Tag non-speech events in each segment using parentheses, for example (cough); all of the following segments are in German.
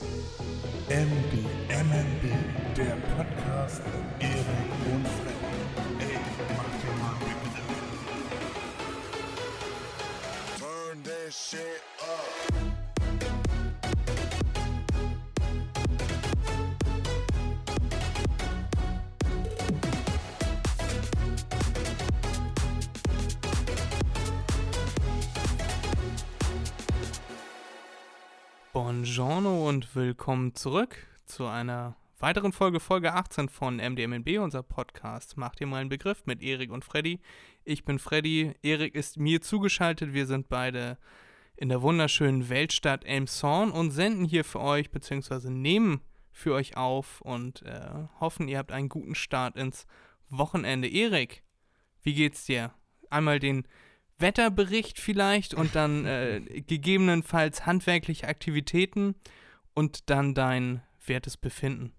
MB, MMB, der Podcast Erik und Freddy. Buongiorno und willkommen zurück zu einer weiteren Folge, Folge 18 von MDMNB, unser Podcast. Macht ihr mal einen Begriff mit Erik und Freddy. Ich bin Freddy, Erik ist mir zugeschaltet. Wir sind beide in der wunderschönen Weltstadt Elmshorn und senden hier für euch, beziehungsweise nehmen für euch auf und äh, hoffen, ihr habt einen guten Start ins Wochenende. Erik, wie geht's dir? Einmal den Wetterbericht vielleicht und dann äh, gegebenenfalls handwerkliche Aktivitäten und dann dein wertes Befinden.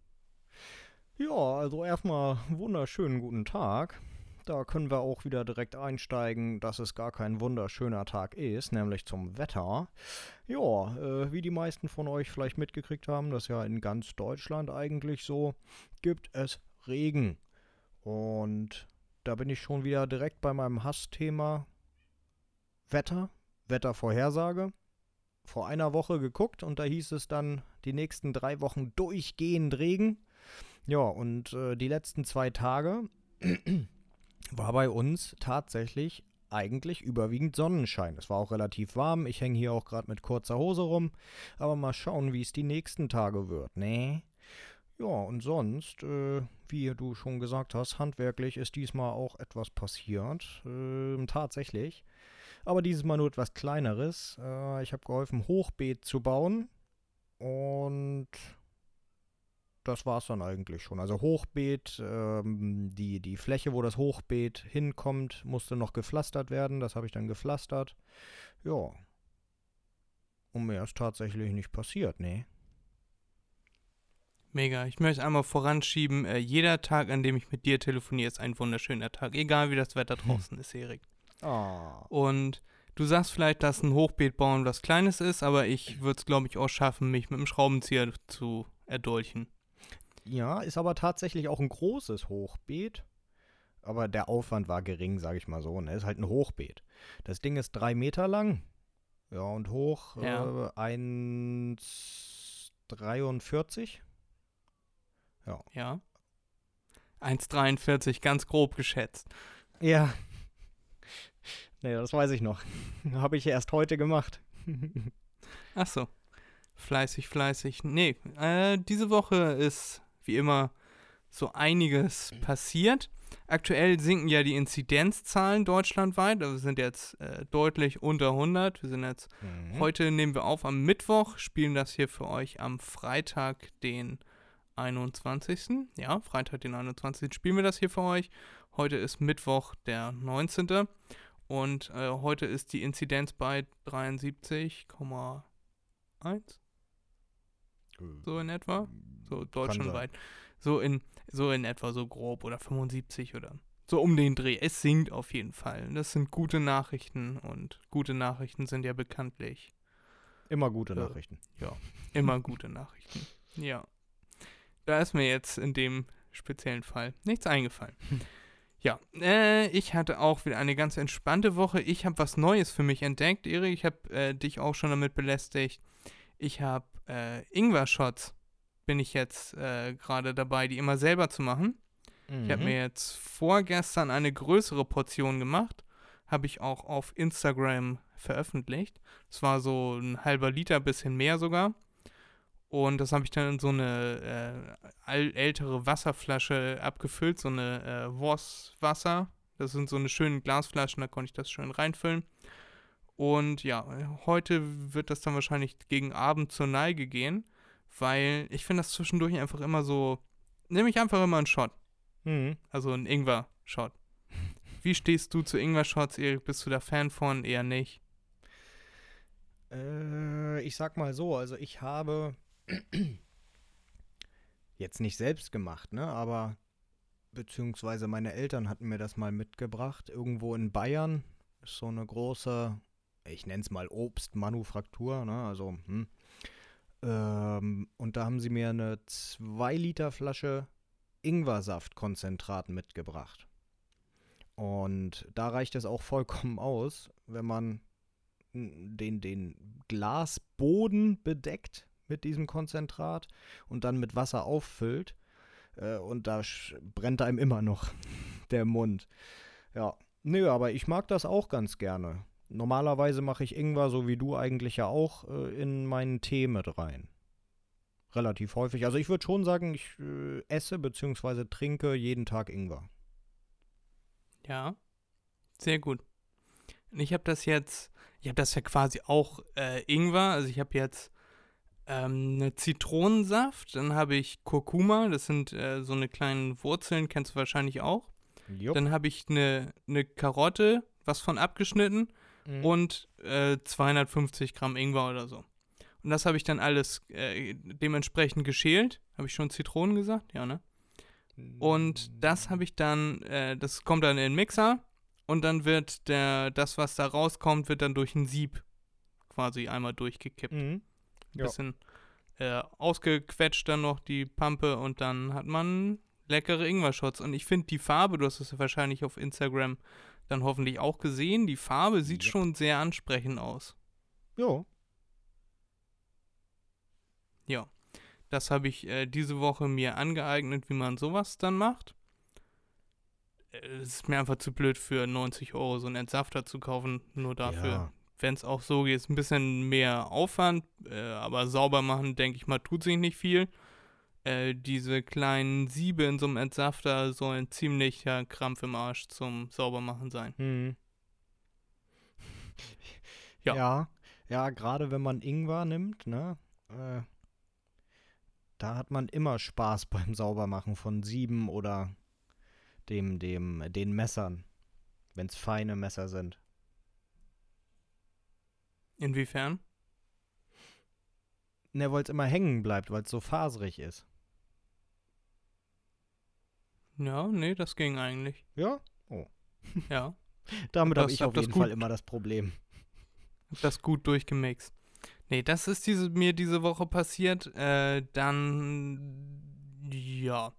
Ja, also erstmal wunderschönen guten Tag. Da können wir auch wieder direkt einsteigen, dass es gar kein wunderschöner Tag ist, nämlich zum Wetter. Ja, äh, wie die meisten von euch vielleicht mitgekriegt haben, das ist ja in ganz Deutschland eigentlich so, gibt es Regen. Und da bin ich schon wieder direkt bei meinem Hassthema Wetter, Wettervorhersage. Vor einer Woche geguckt und da hieß es dann die nächsten drei Wochen durchgehend Regen. Ja, und äh, die letzten zwei Tage (clears throat) war bei uns tatsächlich eigentlich überwiegend Sonnenschein. Es war auch relativ warm. Ich hänge hier auch gerade mit kurzer Hose rum. Aber mal schauen, wie es die nächsten Tage wird, ne? Ja, und sonst, äh, wie du schon gesagt hast, handwerklich ist diesmal auch etwas passiert. Ähm, tatsächlich. Aber dieses Mal nur etwas kleineres. Äh, ich habe geholfen, Hochbeet zu bauen. Und das war es dann eigentlich schon. Also Hochbeet, ähm, die, die Fläche, wo das Hochbeet hinkommt, musste noch gepflastert werden. Das habe ich dann gepflastert. Ja. Und mehr ist tatsächlich nicht passiert, nee. Mega. Ich möchte einmal voranschieben, äh, jeder Tag, an dem ich mit dir telefoniere, ist ein wunderschöner Tag. Egal wie das Wetter draußen ist, Erik. Ah. Und du sagst vielleicht, dass ein Hochbeet bauen was Kleines ist, aber ich würde es, glaube ich, auch schaffen, mich mit dem Schraubenzieher zu erdolchen. Ja, ist aber tatsächlich auch ein großes Hochbeet. Aber der Aufwand war gering, sage ich mal so. Ne? Ist halt ein Hochbeet. Das Ding ist drei Meter lang. Ja, und hoch Ja. äh, 1,43. Ja. Ja. 1,43, ganz grob geschätzt. Ja. (laughs) Nee, das weiß ich noch. (laughs) Habe ich erst heute gemacht. (laughs) Ach so. Fleißig, fleißig. Nee, äh, diese Woche ist wie immer so einiges passiert. Aktuell sinken ja die Inzidenzzahlen deutschlandweit. Also wir sind jetzt äh, deutlich unter 100. Wir sind jetzt, Mhm. heute nehmen wir auf am Mittwoch, spielen das hier für euch am Freitag, den 21. Ja, Freitag, den 21. spielen wir das hier für euch. Heute ist Mittwoch, der 19. Und äh, heute ist die Inzidenz bei 73,1 so in etwa. So deutschlandweit. So in, so in etwa, so grob oder 75 oder so um den Dreh. Es sinkt auf jeden Fall. Das sind gute Nachrichten und gute Nachrichten sind ja bekanntlich Immer gute Äh, Nachrichten. ja (laughs) immer gute Nachrichten. Ja. Da ist mir jetzt in dem speziellen Fall nichts eingefallen. (laughs) Ja, äh, ich hatte auch wieder eine ganz entspannte Woche. Ich habe was Neues für mich entdeckt, Erik. Ich habe äh, dich auch schon damit belästigt. Ich habe äh, Ingwer-Shots, bin ich jetzt äh, gerade dabei, die immer selber zu machen. Ich habe Mhm. mir jetzt vorgestern eine größere Portion gemacht. Habe ich auch auf Instagram veröffentlicht. Es war so ein halber Liter, bisschen mehr sogar. Und das habe ich dann in so eine äh, ältere Wasserflasche abgefüllt, so eine äh, Voss-Wasser. Das sind so eine schönen Glasflaschen, da konnte ich das schön reinfüllen. Und ja, heute wird das dann wahrscheinlich gegen Abend zur Neige gehen, weil ich finde das zwischendurch einfach immer so, nehme ich einfach immer einen Shot. Mhm. Also ein Ingwer-Shot. (laughs) Wie stehst du zu Ingwer-Shots, Erik? Bist du da Fan von? Eher nicht. Äh, ich sag mal so, also ich habe jetzt nicht selbst gemacht, ne, aber beziehungsweise meine Eltern hatten mir das mal mitgebracht, irgendwo in Bayern. Ist so eine große, ich nenne es mal Obstmanufaktur, ne, also, hm. Ähm, und da haben sie mir eine 2 Liter Flasche Ingwersaftkonzentrat mitgebracht. Und da reicht es auch vollkommen aus, wenn man den, den Glasboden bedeckt mit diesem Konzentrat und dann mit Wasser auffüllt. Äh, und da brennt einem immer noch (laughs) der Mund. Ja, nö, aber ich mag das auch ganz gerne. Normalerweise mache ich Ingwer, so wie du eigentlich ja auch, äh, in meinen Tee mit rein. Relativ häufig. Also ich würde schon sagen, ich äh, esse bzw. trinke jeden Tag Ingwer. Ja, sehr gut. Ich habe das jetzt, ich habe das ja quasi auch äh, Ingwer, also ich habe jetzt ähm, eine Zitronensaft, dann habe ich Kurkuma, das sind äh, so eine kleinen Wurzeln, kennst du wahrscheinlich auch. Jupp. Dann habe ich eine, eine Karotte, was von abgeschnitten Mhm. und äh, 250 Gramm Ingwer oder so. Und das habe ich dann alles äh, dementsprechend geschält. Habe ich schon Zitronen gesagt? Ja, ne? Und das habe ich dann, äh, das kommt dann in den Mixer und dann wird der, das, was da rauskommt, wird dann durch ein Sieb quasi einmal durchgekippt. Mhm. Ja. Bisschen äh, ausgequetscht dann noch die Pampe und dann hat man leckere Ingwer-Shots. Und ich finde die Farbe, du hast es ja wahrscheinlich auf Instagram dann hoffentlich auch gesehen, die Farbe sieht Ja. schon sehr ansprechend aus. Jo. Ja, das habe ich äh, diese Woche mir angeeignet, wie man sowas dann macht. Äh, Es ist mir einfach zu blöd für 90 Euro so einen Entsafter zu kaufen, nur dafür. Ja. Wenn es auch so geht, ist ein bisschen mehr Aufwand, äh, aber sauber machen, denke ich mal, tut sich nicht viel. Äh, diese kleinen Siebe in so einem Entsafter sollen ziemlicher Krampf im Arsch zum Saubermachen sein. Mhm. (laughs) Ja. Ja, ja gerade wenn man Ingwer nimmt, ne? Äh, da hat man immer Spaß (laughs) beim Saubermachen von Sieben oder dem, dem, den Messern. Wenn es feine Messer sind. Inwiefern? Ne, weil es immer hängen bleibt, weil es so faserig ist. Ja, nee, das ging eigentlich. Ja? Ja. (laughs) Damit habe ich auf jeden Fall immer das Problem. Das gut durchgemixt. Nee, das ist diese, mir diese Woche passiert. Äh, dann, ja.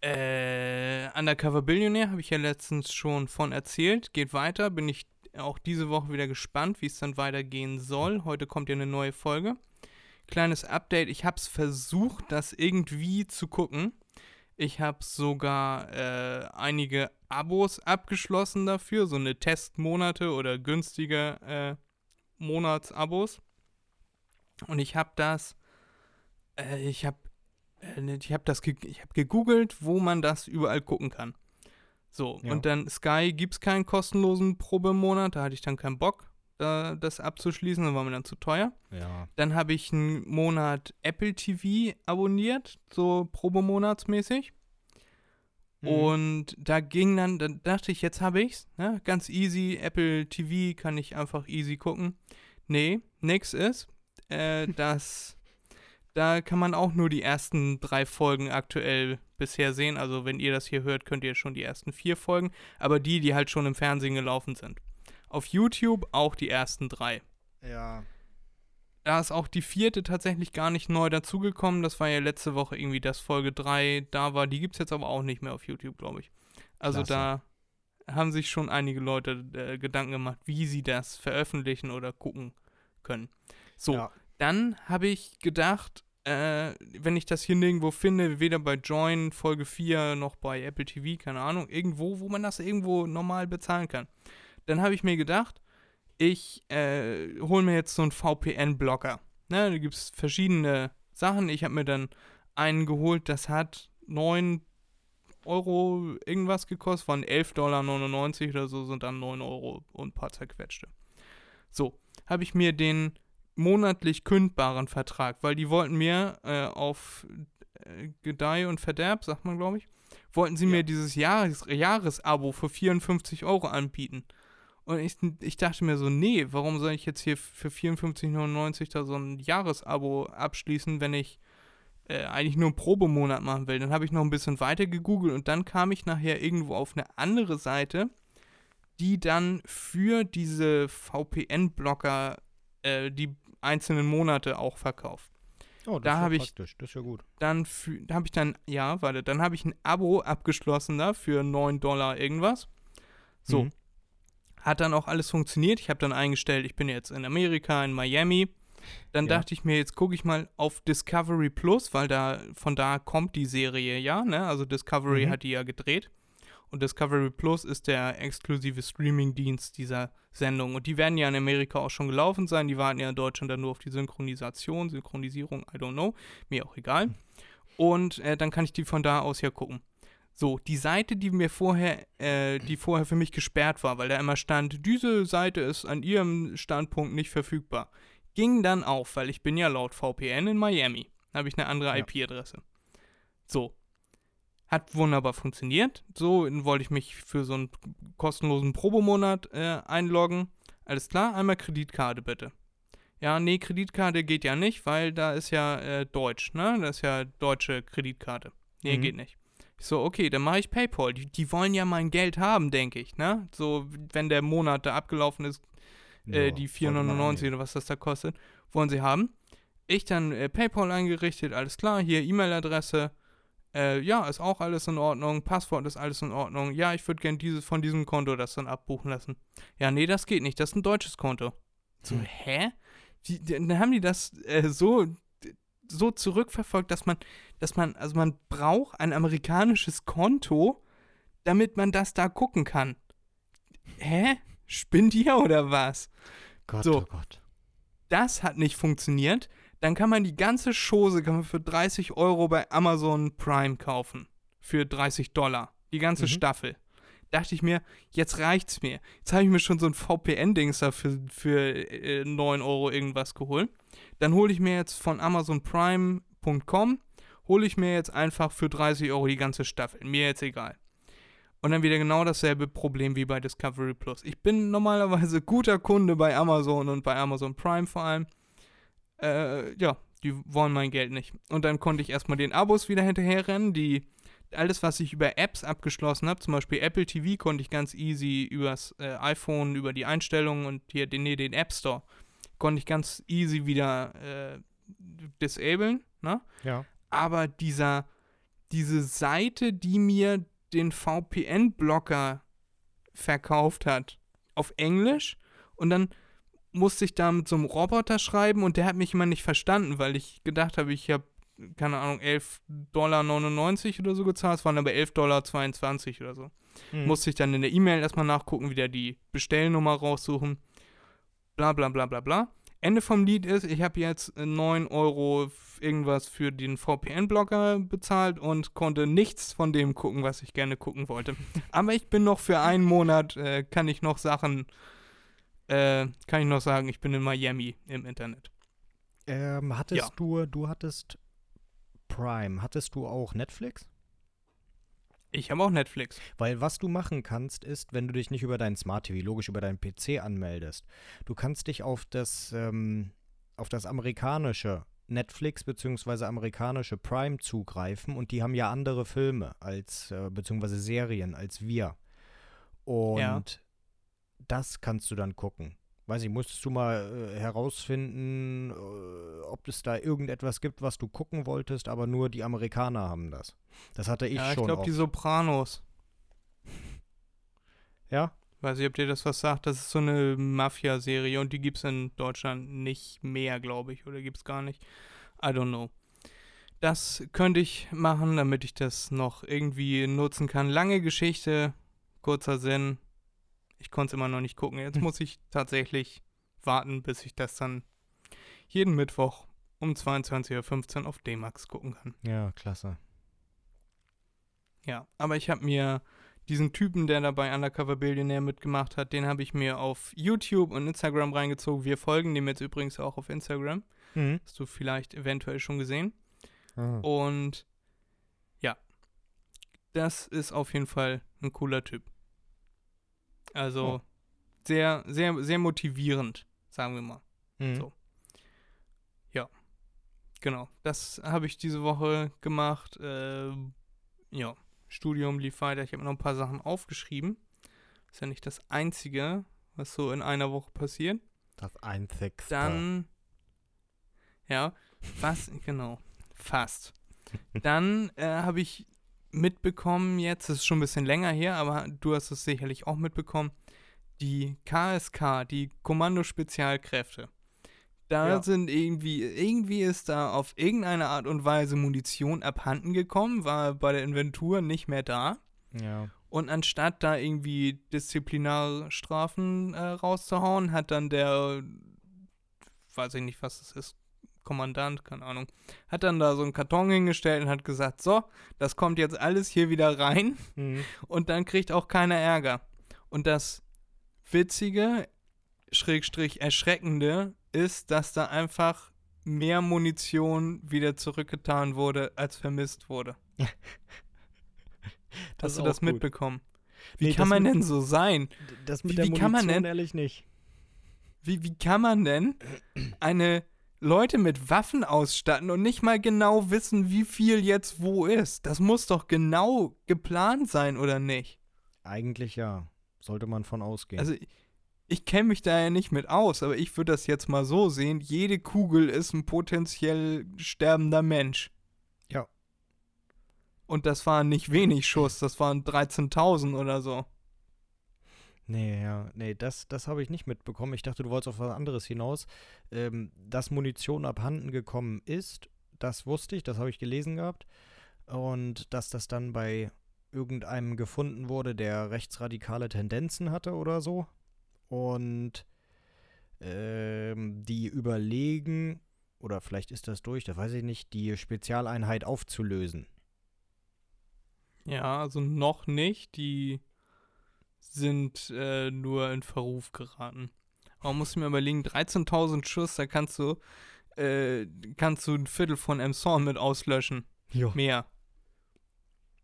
Äh, Undercover Billionaire habe ich ja letztens schon von erzählt. Geht weiter. Bin ich auch diese Woche wieder gespannt, wie es dann weitergehen soll. Heute kommt ja eine neue Folge. Kleines Update. Ich habe es versucht, das irgendwie zu gucken. Ich habe sogar äh, einige Abos abgeschlossen dafür, so eine Testmonate oder günstige äh, Monatsabos. Und ich habe das, äh, ich habe, äh, ich habe das, ge ich habe gegoogelt, wo man das überall gucken kann. So, Ja. und dann Sky gibt es keinen kostenlosen Probemonat, da hatte ich dann keinen Bock, äh, das abzuschließen, da war mir dann zu teuer. Ja. Dann habe ich einen Monat Apple TV abonniert, so probemonatsmäßig. Mhm. Und da ging dann, dann dachte ich, jetzt habe ich's, ne? ganz easy, Apple TV kann ich einfach easy gucken. Nee, nix ist, äh, (laughs) das, da kann man auch nur die ersten drei Folgen aktuell bisher sehen. Also wenn ihr das hier hört, könnt ihr schon die ersten vier Folgen, aber die, die halt schon im Fernsehen gelaufen sind. Auf YouTube auch die ersten drei. Ja. Da ist auch die vierte tatsächlich gar nicht neu dazugekommen. Das war ja letzte Woche irgendwie das Folge 3 da war. Die gibt es jetzt aber auch nicht mehr auf YouTube, glaube ich. Also Klasse. da haben sich schon einige Leute äh, Gedanken gemacht, wie sie das veröffentlichen oder gucken können. So, Ja. dann habe ich gedacht, äh, wenn ich das hier nirgendwo finde, weder bei Join Folge 4 noch bei Apple TV, keine Ahnung, irgendwo, wo man das irgendwo normal bezahlen kann. Dann habe ich mir gedacht, ich äh, hole mir jetzt so einen VPN-Blocker. Ne, da gibt es verschiedene Sachen. Ich habe mir dann einen geholt, das hat 9 Euro irgendwas gekostet, waren 11,99 Dollar oder so, sind dann 9 Euro und ein paar zerquetschte. So, habe ich mir den monatlich kündbaren Vertrag, weil die wollten mir äh, auf äh, Gedeih und Verderb, sagt man glaube ich, wollten sie Ja. mir dieses Jahres Jahresabo für 54 Euro anbieten. Und ich, ich dachte mir so, nee, warum soll ich jetzt hier für 54,99 da so ein Jahresabo abschließen, wenn ich äh, eigentlich nur einen Probemonat machen will? Dann habe ich noch ein bisschen weiter gegoogelt und dann kam ich nachher irgendwo auf eine andere Seite, die dann für diese VPN-Blocker äh, die einzelnen Monate auch verkauft. Oh, das Da ist ja hab ich- praktisch. Das ist ja gut. Dann da habe ich dann, ja, warte, dann habe ich ein Abo abgeschlossen da für 9 Dollar irgendwas. So. Mhm. Hat dann auch alles funktioniert. Ich habe dann eingestellt, ich bin jetzt in Amerika, in Miami. Dann Ja. dachte ich mir, jetzt gucke ich mal auf Discovery Plus, weil da von da kommt die Serie ja, ne? Also Discovery Mhm. hat die ja gedreht. Und Discovery Plus ist der exklusive Streaming-Dienst dieser Sendung. Und die werden ja in Amerika auch schon gelaufen sein. Die warten ja in Deutschland dann nur auf die Synchronisation, Synchronisierung, I don't know. Mir auch egal. Und äh, dann kann ich die von da aus ja gucken. So, die Seite, die mir vorher, äh, die vorher für mich gesperrt war, weil da immer stand, diese Seite ist an ihrem Standpunkt nicht verfügbar, ging dann auf, weil ich bin ja laut VPN in Miami. Da habe ich eine andere. IP-Adresse. So. Hat wunderbar funktioniert. So wollte ich mich für so einen kostenlosen Probemonat äh, einloggen. Alles klar, einmal Kreditkarte bitte. Ja, nee, Kreditkarte geht ja nicht, weil da ist ja äh, Deutsch, ne? Das ist ja deutsche Kreditkarte. Nee, Mhm. geht nicht. Ich so, okay, dann mache ich PayPal. Die, die wollen ja mein Geld haben, denke ich, ne? So, wenn der Monat da abgelaufen ist, äh, Ja, die sollte man 4,99 angehen. oder was das da kostet, wollen sie haben. Ich dann äh, PayPal eingerichtet, alles klar, hier E-Mail-Adresse. Äh, ja, ist auch alles in Ordnung. Passwort ist alles in Ordnung. Ja, ich würde gern dieses, von diesem Konto das dann abbuchen lassen. Ja, nee, das geht nicht. Das ist ein deutsches Konto. So, Hm. hä? Wie, dann haben die das äh, so, so zurückverfolgt, dass man, dass man, also man braucht ein amerikanisches Konto, damit man das da gucken kann. Hä? Spinnt ihr oder was? Gott, so. oh Gott. Das hat nicht funktioniert. Dann kann man die ganze Chose kann man für 30 Euro bei Amazon Prime kaufen. Für 30 Dollar. Die ganze Mhm. Staffel. Dachte ich mir, jetzt reicht's mir. Jetzt habe ich mir schon so ein VPN-Dings da für, für äh, 9 Euro irgendwas geholt. Dann hole ich mir jetzt von AmazonPrime.com, hole ich mir jetzt einfach für 30 Euro die ganze Staffel. Mir jetzt egal. Und dann wieder genau dasselbe Problem wie bei Discovery Plus. Ich bin normalerweise guter Kunde bei Amazon und bei Amazon Prime vor allem. Äh, ja, die wollen mein Geld nicht. Und dann konnte ich erstmal den Abos wieder hinterherrennen. Die, alles, was ich über Apps abgeschlossen habe, zum Beispiel Apple TV, konnte ich ganz easy übers äh, iPhone, über die Einstellungen und hier den, nee, den App Store, konnte ich ganz easy wieder äh, disablen, ne? Ja. aber dieser, diese Seite, die mir den VPN-Blocker verkauft hat, auf Englisch und dann musste ich da mit so einem Roboter schreiben und der hat mich immer nicht verstanden, weil ich gedacht habe, ich habe, keine Ahnung, 11,99 Dollar oder so gezahlt, es waren aber 11,22 Dollar oder so. Hm. Musste ich dann in der E-Mail erstmal nachgucken, wieder die Bestellnummer raussuchen. Bla bla bla bla bla. Ende vom Lied ist, ich habe jetzt äh, 9 Euro f- irgendwas für den VPN-Blocker bezahlt und konnte nichts von dem gucken, was ich gerne gucken wollte. (laughs) Aber ich bin noch für einen Monat, äh, kann ich noch Sachen, äh, kann ich noch sagen, ich bin in Miami im Internet. Ähm, hattest Ja. du, du hattest Prime, hattest du auch Netflix? Ich habe auch Netflix. Weil was du machen kannst, ist, wenn du dich nicht über dein Smart TV, logisch über deinen PC anmeldest, du kannst dich auf das, ähm, auf das amerikanische Netflix bzw. amerikanische Prime zugreifen und die haben ja andere Filme als, äh, beziehungsweise Serien als wir. Und Ja. Das kannst du dann gucken. Weiß ich, musstest du mal äh, herausfinden, äh, ob es da irgendetwas gibt, was du gucken wolltest, aber nur die Amerikaner haben das. Das hatte ich ja, ich schon. glaube, die. Sopranos. (laughs) ja? Weiß ich, ob dir das was sagt. Das ist so eine Mafia-Serie und die gibt es in Deutschland nicht mehr, glaube ich. Oder gibt es gar nicht. I don't know. Das könnte ich machen, damit ich das noch irgendwie nutzen kann. Lange Geschichte, kurzer Sinn. Ich konnte es immer noch nicht gucken. Jetzt Hm. muss ich tatsächlich warten, bis ich das dann jeden Mittwoch um 22.15 Uhr auf D-Max gucken kann. Ja, klasse. Ja, aber ich habe mir diesen Typen, der dabei Undercover Billionaire mitgemacht hat, den habe ich mir auf YouTube und Instagram reingezogen. Wir folgen dem jetzt übrigens auch auf Instagram. Mhm. Hast du vielleicht eventuell schon gesehen. Ah. Und ja, das ist auf jeden Fall ein cooler Typ. Also Oh. sehr, sehr, sehr motivierend, sagen wir mal. Mhm. so. Genau, das habe ich diese Woche gemacht. Ähm, ja, Studium lief weiter. Ich habe noch ein paar Sachen aufgeschrieben. Ist ja nicht das Einzige, was so in einer Woche passiert. Das Einzigste. Dann, ja, Was? Genau. Fast. (laughs) Dann äh, habe ich mitbekommen jetzt, das ist schon ein bisschen länger her, aber du hast es sicherlich auch mitbekommen, die KSK, die Kommando-Spezialkräfte. Da Ja. sind irgendwie, irgendwie ist da auf irgendeine Art und Weise Munition abhanden gekommen, war bei der Inventur nicht mehr da. Ja. Und anstatt da irgendwie Disziplinarstrafen äh, rauszuhauen, hat dann der, weiß ich nicht, was das ist, Kommandant, keine Ahnung, hat dann da so einen Karton hingestellt und hat gesagt, so, das kommt jetzt alles hier wieder rein Mhm. und dann kriegt auch keiner Ärger. Und das Witzige, Schrägstrich Erschreckende, ist, dass da einfach mehr Munition wieder zurückgetan wurde, als vermisst wurde. (laughs) Hast du das gut. mitbekommen? Wie Nee, kann man mit- denn so sein? Das mit Wie- der wie kann man Munition denn- ehrlich nicht. Wie, wie kann man denn eine Leute mit Waffen ausstatten und nicht mal genau wissen, wie viel jetzt wo ist? Das muss doch genau geplant sein, oder nicht? Eigentlich ja. Sollte man von ausgehen. Also, ich kenne mich da ja nicht mit aus, aber ich würde das jetzt mal so sehen: jede Kugel ist ein potenziell sterbender Mensch. Ja. Und das waren nicht wenig Schuss, das waren 13.000 oder so. Nee, ja, nee, das, das habe ich nicht mitbekommen. Ich dachte, du wolltest auf was anderes hinaus. Ähm, dass Munition abhanden gekommen ist, das wusste ich, das habe ich gelesen gehabt. Und dass das dann bei irgendeinem gefunden wurde, der rechtsradikale Tendenzen hatte oder so. Und ähm, die überlegen, oder vielleicht ist das durch, das weiß ich nicht, die Spezialeinheit aufzulösen. Ja, also noch nicht. Die sind äh, nur in Verruf geraten. Aber man muss mir überlegen, 13.000 Schuss, da kannst du, äh, kannst du ein Viertel von Emson mit auslöschen. Ja, Mehr.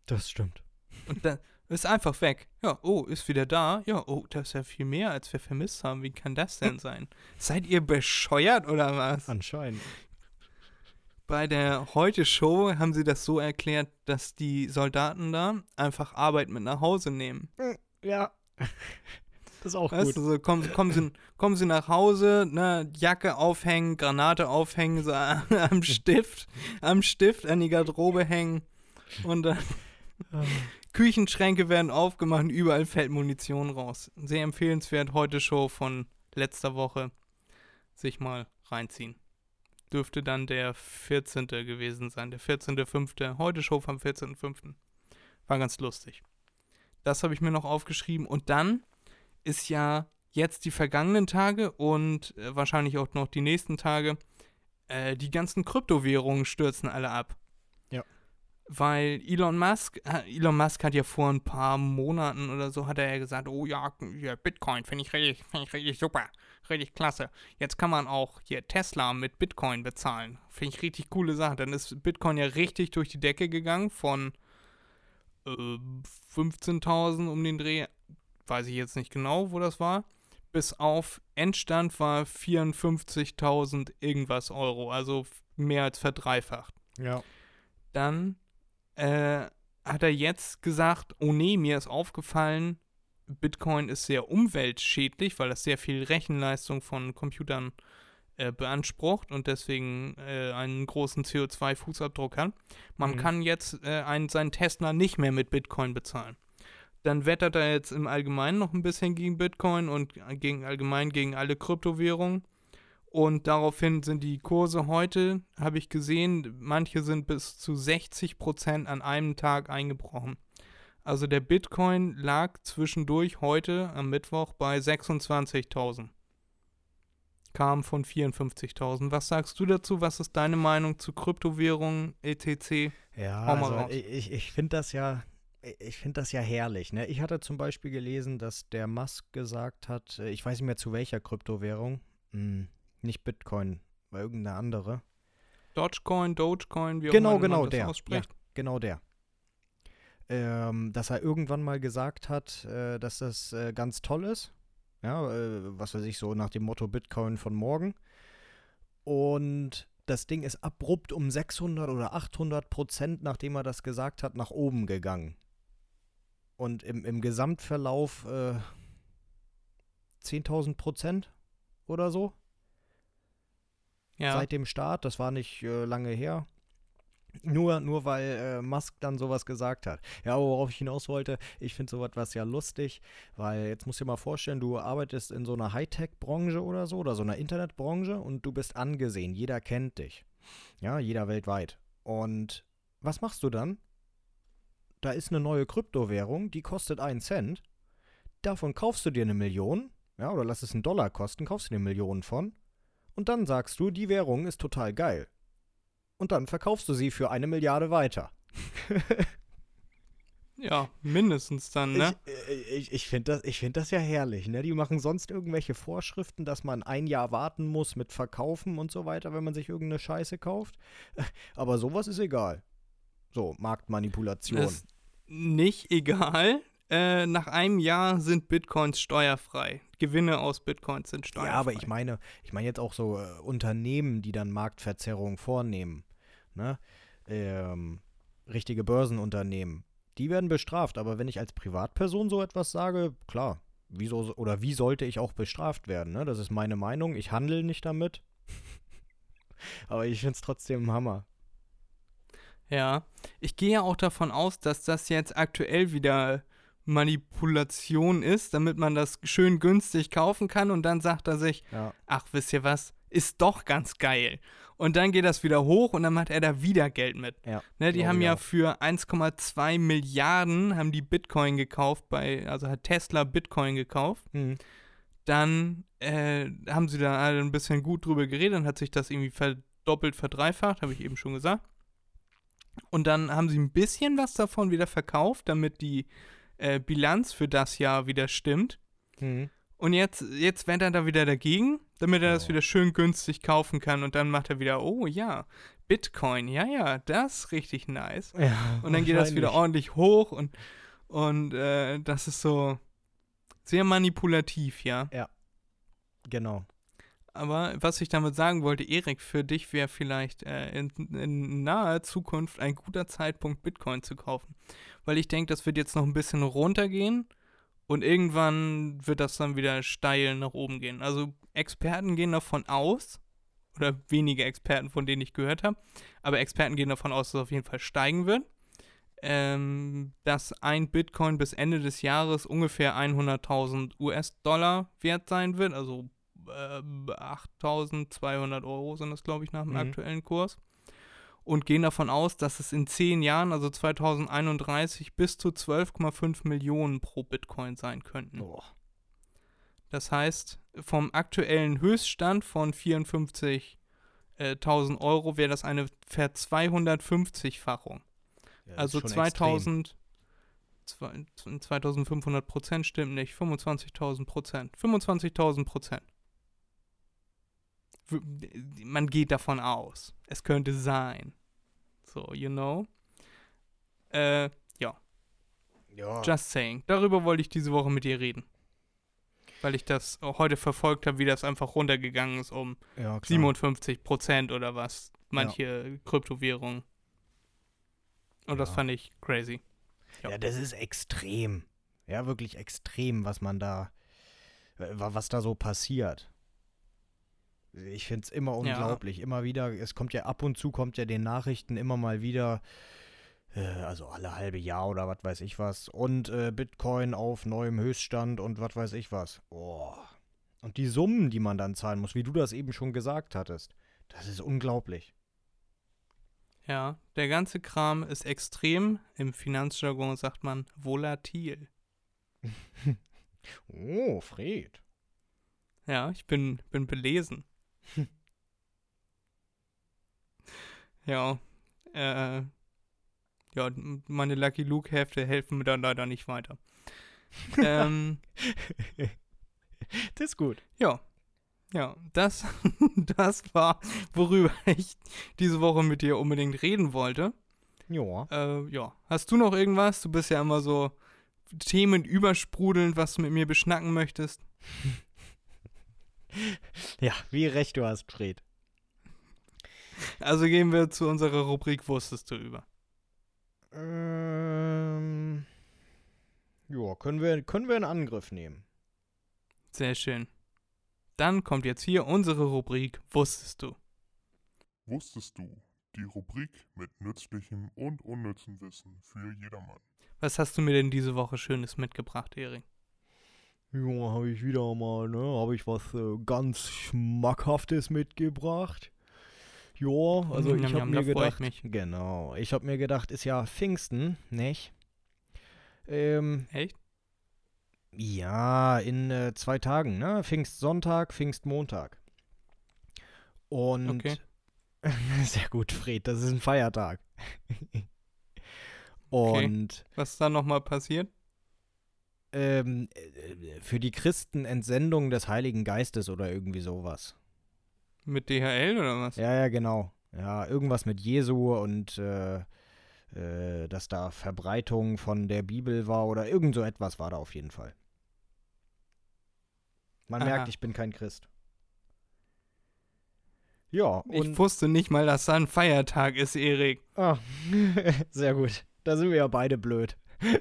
das stimmt. Und dann ist einfach weg. Ja, oh, ist wieder da. Ja, oh, das ist ja viel mehr, als wir vermisst haben. Wie kann das denn sein? Seid ihr bescheuert oder was? Anscheinend. Bei der Heute-Show haben sie das so erklärt, dass die Soldaten da einfach Arbeit mit nach Hause nehmen. Ja. (laughs) Das ist auch Weißt gut. du, so kommen, kommen, sie, kommen sie nach Hause, ne, Jacke aufhängen, Granate aufhängen, so (laughs) am Stift, am Stift an die Garderobe hängen und dann (laughs) Küchenschränke werden aufgemacht überall fällt Munition raus. Sehr empfehlenswert, heute Show von letzter Woche sich mal reinziehen. Dürfte dann der 14. gewesen sein, der 14.05. Heute Show vom 14.05. War ganz lustig. Das habe ich mir noch aufgeschrieben und dann ist ja jetzt die vergangenen Tage und äh, wahrscheinlich auch noch die nächsten Tage, äh, die ganzen Kryptowährungen stürzen alle ab. Ja. Weil Elon Musk, äh, Elon Musk hat ja vor ein paar Monaten oder so, hat er ja gesagt, oh ja, ja Bitcoin finde ich richtig, finde ich richtig super, richtig klasse. Jetzt kann man auch hier Tesla mit Bitcoin bezahlen. Finde ich richtig coole Sache. Dann ist Bitcoin ja richtig durch die Decke gegangen von äh, 15.000 um den Dreh weiß ich jetzt nicht genau, wo das war, bis auf Endstand war 54.000 irgendwas Euro, also mehr als verdreifacht. Ja. Dann äh, hat er jetzt gesagt, oh nee, mir ist aufgefallen, Bitcoin ist sehr umweltschädlich, weil das sehr viel Rechenleistung von Computern äh, beansprucht und deswegen äh, einen großen CO2-Fußabdruck hat. Man Mhm. kann jetzt äh, einen, seinen Tesla nicht mehr mit Bitcoin bezahlen. Dann wettert er jetzt im Allgemeinen noch ein bisschen gegen Bitcoin und gegen allgemein gegen alle Kryptowährungen. Und daraufhin sind die Kurse heute, habe ich gesehen, manche sind bis zu 60% an einem Tag eingebrochen. Also der Bitcoin lag zwischendurch heute am Mittwoch bei 26.000. Kam von 54.000. Was sagst du dazu? Was ist deine Meinung zu Kryptowährungen, etc.? Ja, also ich, ich- finde das ja, ich finde das ja herrlich. Ne? Ich hatte zum Beispiel gelesen, dass der Musk gesagt hat, äh, ich weiß nicht mehr zu welcher Kryptowährung, hm, nicht Bitcoin, war irgendeine andere. Dogecoin, Dogecoin, wie auch Genau, immer genau, man das der. ausspricht. Genau der. Ähm, dass er irgendwann mal gesagt hat, äh, dass das äh, ganz toll ist. Ja, äh, was weiß ich, so nach dem Motto Bitcoin von morgen. Und das Ding ist abrupt um 600 oder 800 Prozent, nachdem er das gesagt hat, nach oben gegangen. Und im, im Gesamtverlauf äh, 10.000 Prozent oder so. Ja. seit dem Start. Das war nicht äh, lange her. Nur, nur weil äh, Musk dann sowas gesagt hat. Ja, aber worauf ich hinaus wollte, ich finde sowas was ja lustig, weil jetzt musst du dir mal vorstellen, du arbeitest in so einer Hightech-Branche oder so, oder so einer Internetbranche und du bist angesehen, jeder kennt dich. Ja, jeder weltweit. Und was machst du dann? Da ist eine neue Kryptowährung, die kostet einen Cent. Davon kaufst du dir eine Million, ja, oder lass es einen Dollar kosten, kaufst du dir eine Million von. Und dann sagst du, die Währung ist total geil. Und dann verkaufst du sie für eine Milliarde weiter. (laughs) Ja, mindestens dann, ne? Ich, äh, ich, ich finde das, ich find das ja herrlich, ne? Die machen sonst irgendwelche Vorschriften, dass man ein Jahr warten muss mit Verkaufen und so weiter, wenn man sich irgendeine Scheiße kauft. (laughs) Aber sowas ist egal. So, Marktmanipulation. Das ist nicht egal. Äh, nach einem Jahr sind Bitcoins steuerfrei. Gewinne aus Bitcoins sind steuerfrei. Ja, aber ich meine, ich meine jetzt auch so äh, Unternehmen, die dann Marktverzerrung vornehmen. Ne? Ähm, richtige Börsenunternehmen. Die werden bestraft, aber wenn ich als Privatperson so etwas sage, klar, wieso oder wie sollte ich auch bestraft werden? Ne? Das ist meine Meinung. Ich handle nicht damit. (laughs) aber ich finde es trotzdem ein Hammer. Ja, ich gehe ja auch davon aus, dass das jetzt aktuell wieder Manipulation ist, damit man das schön günstig kaufen kann und dann sagt er sich, Ja. ach, wisst ihr was, ist doch ganz geil. Und dann geht das wieder hoch und dann macht er da wieder Geld mit. Ja, Ne, die glaube haben ja auch. für 1,2 Milliarden haben die Bitcoin gekauft bei, also hat Tesla Bitcoin gekauft. Mhm. Dann äh, haben sie da ein bisschen gut drüber geredet, dann hat sich das irgendwie verdoppelt, verdreifacht, habe ich eben schon gesagt. Und dann haben sie ein bisschen was davon wieder verkauft, damit die äh, Bilanz für das Jahr wieder stimmt. Mhm. Und jetzt, jetzt wendet er da wieder dagegen, damit er das Ja. wieder schön günstig kaufen kann. Und dann macht er wieder, oh ja, Bitcoin, ja, ja, das ist richtig nice. Ja, Und dann geht das wieder ordentlich hoch und, und äh, das ist so sehr manipulativ, ja. Genau. Aber was ich damit sagen wollte, Erik, für dich wäre vielleicht äh, in, in naher Zukunft ein guter Zeitpunkt, Bitcoin zu kaufen. Weil ich denke, das wird jetzt noch ein bisschen runtergehen und irgendwann wird das dann wieder steil nach oben gehen. Also Experten gehen davon aus, oder wenige Experten, von denen ich gehört habe, aber Experten gehen davon aus, dass es auf jeden Fall steigen wird. Ähm, dass ein Bitcoin bis Ende des Jahres ungefähr 100.000 US-Dollar wert sein wird, also äh, 8.200 Euro sind das, glaube ich, nach dem Mhm. aktuellen Kurs. Und gehen davon aus, dass es in 10 Jahren, also 2031, bis zu 12,5 Millionen pro Bitcoin sein könnten. Boah. Das heißt, vom aktuellen Höchststand von 54.000 Euro wäre das eine Ver-250-Fachung. Ja, das Also ist schon extrem. 2000, zwei- 2500 Prozent stimmt nicht, 25.000 Prozent. 25.000 Prozent. Man geht davon aus. Es könnte sein. So, you know. Äh, ja, Ja. just saying. Darüber wollte ich diese Woche mit dir reden. Weil ich das heute verfolgt habe, wie das einfach runtergegangen ist um ja, klar. 57 Prozent oder was. Manche Kryptowährungen. Und das Ja. fand ich crazy. Ja. Ja, das ist extrem. Ja, wirklich extrem, was man da, wa- was da so passiert. Ich finde es immer Ja. unglaublich. Immer wieder, es kommt ja ab und zu, kommt ja den Nachrichten immer mal wieder, äh, also alle halbe Jahr oder was weiß ich was. Und äh, Bitcoin auf neuem Höchststand und was weiß ich was. Oh. Und die Summen, die man dann zahlen muss, wie du das eben schon gesagt hattest, das ist unglaublich. Ja, der ganze Kram ist extrem. Im Finanzjargon sagt man volatil. (laughs) Oh, Fred. Ja, ich bin, bin belesen. Ja, äh, ja, meine Lucky Luke-Hefte helfen mir dann leider nicht weiter. ähm, (laughs) Das ist gut. ja, ja, das, (laughs) das war, worüber ich diese Woche mit dir unbedingt reden wollte. Ja. Äh, ja, hast du noch irgendwas? Du bist ja immer so Themen übersprudelnd, was du mit mir beschnacken möchtest. (laughs) Ja, wie recht du hast, Fred. Also gehen wir zu unserer Rubrik Wusstest du über. Ähm, ja, können wir, können wir in Angriff nehmen. Sehr schön. Dann kommt jetzt hier unsere Rubrik Wusstest du. Wusstest du? Die Rubrik mit nützlichem und unnützem Wissen für jedermann. Was hast du mir denn diese Woche Schönes mitgebracht, Erik? Ja, habe ich wieder mal, ne? Habe ich was äh, ganz Schmackhaftes mitgebracht. Ja, also Njam, ich habe mir ich gedacht, mich. genau, ich habe mir gedacht, ist ja Pfingsten, nicht? Ähm, Echt? ja, in äh, zwei Tagen, ne? Pfingstsonntag, Pfingstmontag. Und Okay. (laughs) sehr gut, Fred, das ist ein Feiertag. (laughs) Und Was ist da nochmal passiert? Ähm, äh, für die Christen Entsendung des Heiligen Geistes oder irgendwie sowas. Mit DHL oder was? Ja, ja, genau. Ja, irgendwas mit Jesu und äh, äh, dass da Verbreitung von der Bibel war oder irgend so etwas war da auf jeden Fall. Man Aha. merkt, ich bin kein Christ. Ja, Ich wusste nicht mal, dass da ein Feiertag ist, Erik. ah, (laughs) sehr gut. Da sind wir ja beide blöd. (laughs)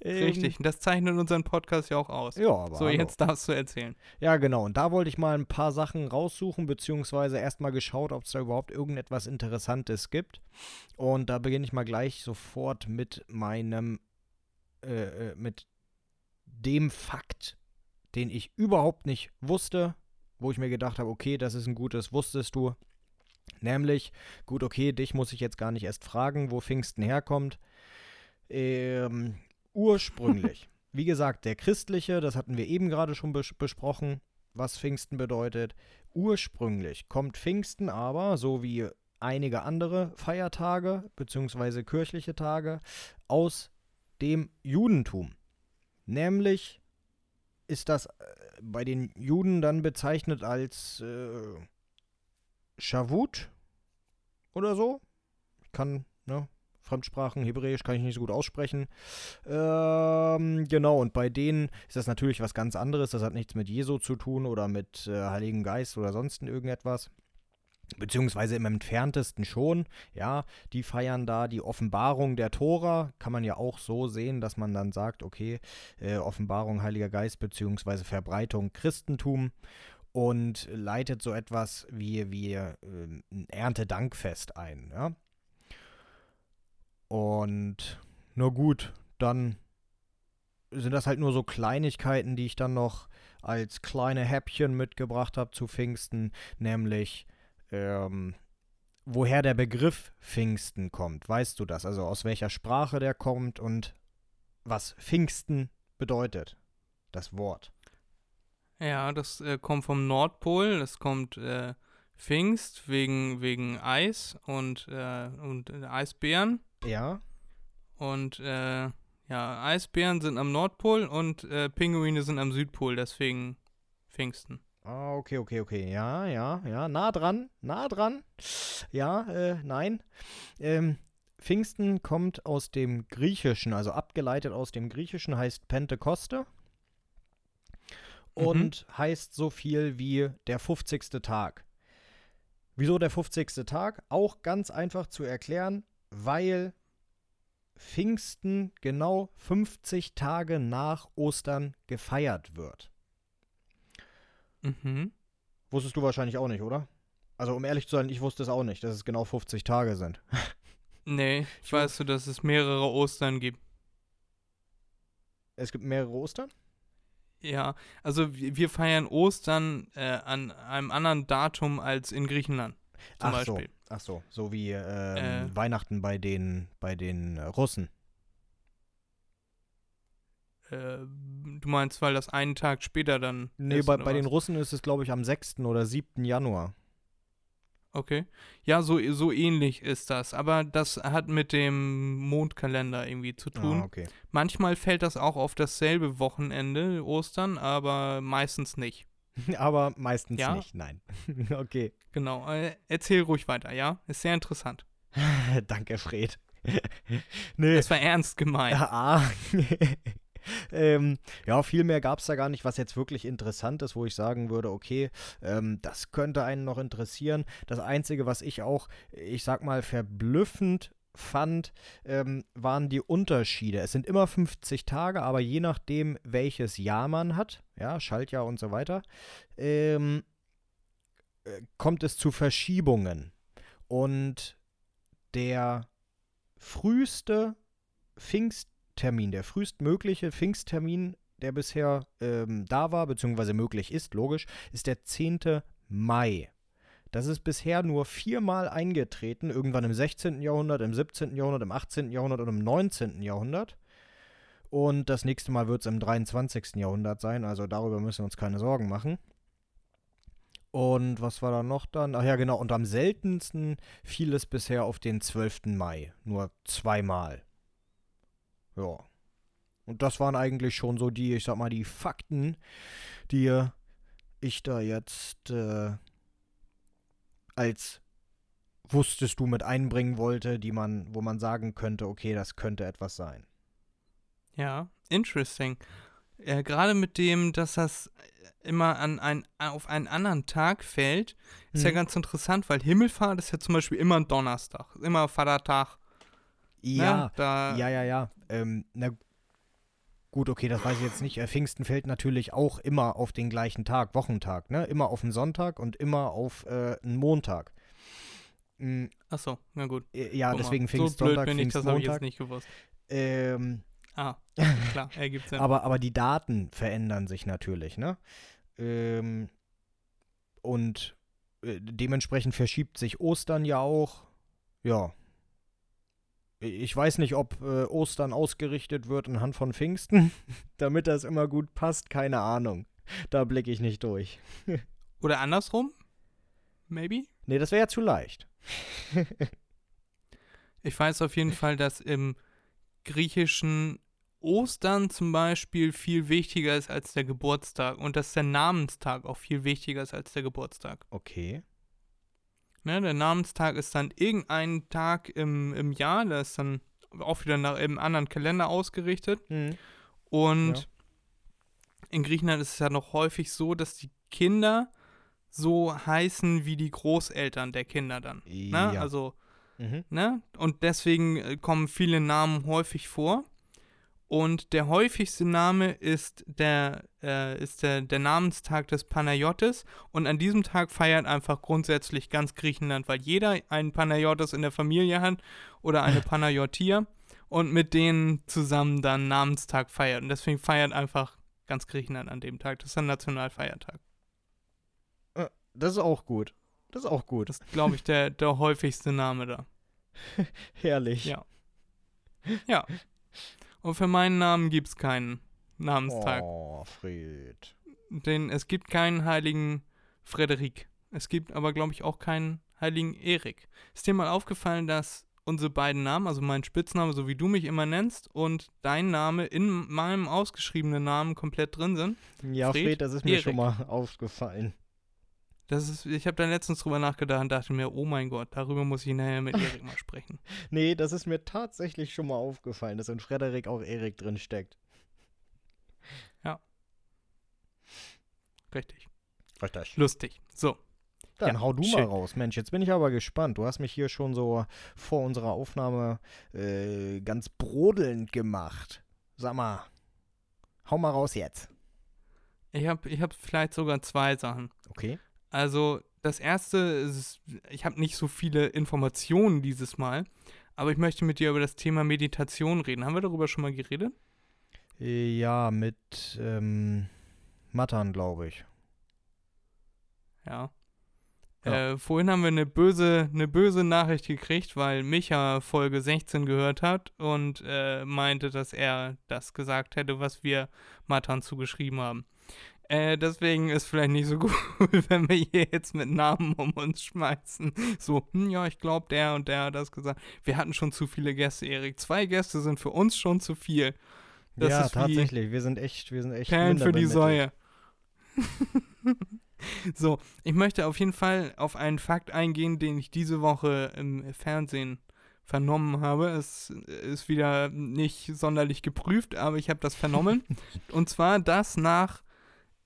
Ähm, Richtig. Das zeichnet unseren Podcast ja auch aus. Ja, aber so, hallo. jetzt darfst du erzählen. Ja, genau. Und da wollte ich mal ein paar Sachen raussuchen, beziehungsweise erstmal geschaut, ob es da überhaupt irgendetwas Interessantes gibt. Und da beginne ich mal gleich sofort mit meinem, äh, äh, mit dem Fakt, den ich überhaupt nicht wusste, wo ich mir gedacht habe, okay, das ist ein gutes, wusstest du. Nämlich, gut, okay, dich muss ich jetzt gar nicht erst fragen, wo Pfingsten herkommt. Ähm, ursprünglich, wie gesagt, der christliche, das hatten wir eben gerade schon bes besprochen, was Pfingsten bedeutet. Ursprünglich kommt Pfingsten aber, so wie einige andere Feiertage bzw. kirchliche Tage, aus dem Judentum. Nämlich ist das äh, bei den Juden dann bezeichnet als äh, Shavut oder so. Ich kann, ne, Fremdsprachen, Hebräisch kann ich nicht so gut aussprechen. Ähm, genau, und bei denen ist das natürlich was ganz anderes. Das hat nichts mit Jesu zu tun oder mit äh, Heiligen Geist oder sonst irgendetwas. Beziehungsweise im entferntesten schon, ja, die feiern da die Offenbarung der Tora, kann man ja auch so sehen, dass man dann sagt, okay, äh, Offenbarung Heiliger Geist beziehungsweise Verbreitung Christentum und leitet so etwas wie, wie äh, ein Erntedankfest ein, ja. Und na gut, dann sind das halt nur so Kleinigkeiten, die ich dann noch als kleine Häppchen mitgebracht habe zu Pfingsten, nämlich ähm, woher der Begriff Pfingsten kommt. Weißt du das? Also aus welcher Sprache der kommt und was Pfingsten bedeutet. Das Wort. Ja, das äh, kommt vom Nordpol. Das kommt äh, Pfingst wegen, wegen Eis und, äh, und äh, Eisbären. Ja. Und äh, ja, Eisbären sind am Nordpol und äh, Pinguine sind am Südpol, deswegen Pfingsten. Ah, okay, okay, okay. Ja, ja, ja. Nah dran, nah dran. Ja, äh, nein. Ähm, Pfingsten kommt aus dem Griechischen, also abgeleitet aus dem Griechischen heißt Pentekoste. Und heißt so viel wie der 50. Tag. Wieso der 50. Tag? Auch ganz einfach zu erklären, weil Pfingsten genau 50 Tage nach Ostern gefeiert wird. Mhm. Wusstest du wahrscheinlich auch nicht, oder? Also um ehrlich zu sein, ich wusste es auch nicht, dass es genau 50 Tage sind. (laughs) Nee, ich weiß so, dass es mehrere Ostern gibt. Es gibt mehrere Ostern? Ja, also wir, wir feiern Ostern äh, an einem anderen Datum als in Griechenland. Zum ach Beispiel. so, ach so, so wie ähm, Äh. Weihnachten bei den bei den Russen. Äh, du meinst, weil das einen Tag später dann. Nee, ist, bei, bei den? Russen ist es glaube ich am 6. oder 7. Januar. Okay. Ja, so, so ähnlich ist das. Aber das hat mit dem Mondkalender irgendwie zu tun. Ah, okay. Manchmal fällt das auch auf dasselbe Wochenende, Ostern, aber meistens nicht. (laughs) Aber meistens Ja? nicht, nein. (laughs) okay. Genau. Äh, erzähl ruhig weiter, ja? Ist sehr interessant. (laughs) Danke, Fred. nee. Das war ernst gemeint. Ja, ah. ähm, ja, viel mehr gab es da gar nicht, was jetzt wirklich interessant ist, wo ich sagen würde, okay, ähm, das könnte einen noch interessieren. Das Einzige, was ich auch, ich sag mal, verblüffend fand, ähm, waren die Unterschiede. Es sind immer 50 Tage, aber je nachdem, welches Jahr man hat, ja, Schaltjahr und so weiter, ähm, äh, kommt es zu Verschiebungen. Und der früheste Pfingsttermin, der frühestmögliche Pfingsttermin, der bisher ähm, da war, beziehungsweise möglich ist, logisch, ist der 10. Mai. Das ist bisher nur viermal eingetreten, irgendwann im 16. Jahrhundert, im 17. Jahrhundert, im 18. Jahrhundert und im 19. Jahrhundert. Und das nächste Mal wird es im 23. Jahrhundert sein, also darüber müssen wir uns keine Sorgen machen. Und was war da noch dann? Ach ja, genau. Und am seltensten fiel es bisher auf den 12. Mai. Nur zweimal. Ja. Und das waren eigentlich schon so die, ich sag mal, die Fakten, die ich da jetzt äh, als wusstest du mit einbringen wollte, die man, wo man sagen könnte, okay, das könnte etwas sein. Ja, interesting. Äh, Gerade mit dem, dass das immer an ein, auf einen anderen Tag fällt, ist ja Mhm. ganz interessant, weil Himmelfahrt ist ja zum Beispiel immer ein Donnerstag, immer Vatertag. Ja, ne? da, ja, ja, ja. Ähm, na gut, okay, das weiß ich jetzt nicht. Äh, Pfingsten fällt natürlich auch immer auf den gleichen Tag, Wochentag, ne? Immer auf einen Sonntag und immer auf äh, einen Montag. Mm, Achso, na gut. äh, ja, Guck deswegen so blöd Pfingstsonntag, bin ich, das habe ich jetzt nicht gewusst. Ähm, Ah, klar, (laughs) ergibt Sinn. aber, aber die Daten verändern sich natürlich, ne? Ähm, und äh, dementsprechend verschiebt sich Ostern ja auch. Ja. Ich weiß nicht, ob äh, Ostern ausgerichtet wird anhand von Pfingsten, (laughs) damit das immer gut passt. Keine Ahnung. Da blicke ich nicht durch. (laughs) Oder andersrum? Maybe? Nee, das wäre ja zu leicht. (laughs) Ich weiß auf jeden Fall, dass im griechischen Ostern zum Beispiel viel wichtiger ist als der Geburtstag und dass der Namenstag auch viel wichtiger ist als der Geburtstag. Okay. Ne, der Namenstag ist dann irgendein Tag im, im Jahr, der ist dann auch wieder nach einem anderen Kalender ausgerichtet. Mhm. Und Ja. in Griechenland ist es ja noch häufig so, dass die Kinder so heißen wie die Großeltern der Kinder dann. Ne? Ja. Also Mhm. ne? Und deswegen äh, kommen viele Namen häufig vor. Und der häufigste Name ist der, äh, ist der, der Namenstag des Panayotis. Und an diesem Tag feiert einfach grundsätzlich ganz Griechenland, weil jeder einen Panayotis in der Familie hat oder eine (laughs) Panayotia und mit denen zusammen dann Namenstag feiert. Und deswegen feiert einfach ganz Griechenland an dem Tag. Das ist ein Nationalfeiertag. Das ist auch gut. Das ist auch gut. Das ist, glaube ich, der, der häufigste Name da. (laughs) Herrlich. Ja. Ja. Und für meinen Namen gibt es keinen Namenstag. Oh, Fred. Denn es gibt keinen heiligen Frederik. Es gibt aber, glaube ich, auch keinen heiligen Erik. Ist dir mal aufgefallen, dass unsere beiden Namen, also mein Spitzname, so wie du mich immer nennst, und dein Name in meinem ausgeschriebenen Namen komplett drin sind? Ja, Fred, Fred, das ist mir Erik. schon mal aufgefallen. Das ist, ich habe da letztens drüber nachgedacht und dachte mir, oh mein Gott, darüber muss ich nachher mit Erik mal sprechen. (laughs) Nee, das ist mir tatsächlich schon mal aufgefallen, dass in Frederik auch Erik drin steckt. Richtig. Richtig. Lustig. So. Dann Ja, hau du mal schön. raus. Mensch, jetzt bin ich aber gespannt. Du hast mich hier schon so vor unserer Aufnahme äh, ganz brodelnd gemacht. Sag mal, hau mal raus jetzt. Ich habe ich hab vielleicht sogar zwei Sachen. Okay. Also, das erste ist, ich habe nicht so viele Informationen dieses Mal, aber ich möchte mit dir über das Thema Meditation reden. Haben wir darüber schon mal geredet? Ja, mit ähm, Mattern, glaube ich. Ja. Ja. Äh, vorhin haben wir eine böse, eine böse Nachricht gekriegt, weil Micha Folge 16 gehört hat und äh, meinte, dass er das gesagt hätte, was wir Matan zugeschrieben haben. Äh, deswegen ist vielleicht nicht so (laughs) gut, wenn wir hier jetzt mit Namen um uns schmeißen. So, hm, ja, ich glaube, der und der hat das gesagt. Wir hatten schon zu viele Gäste, Erik. Zwei Gäste sind für uns schon zu viel. Das ja, tatsächlich. Wir sind echt, wir sind echt Perlen für die. Säue. (laughs) so, ich möchte auf jeden Fall auf einen Fakt eingehen, den ich diese Woche im Fernsehen vernommen habe. Es ist wieder nicht sonderlich geprüft, aber ich habe das vernommen. (laughs) Und zwar, dass nach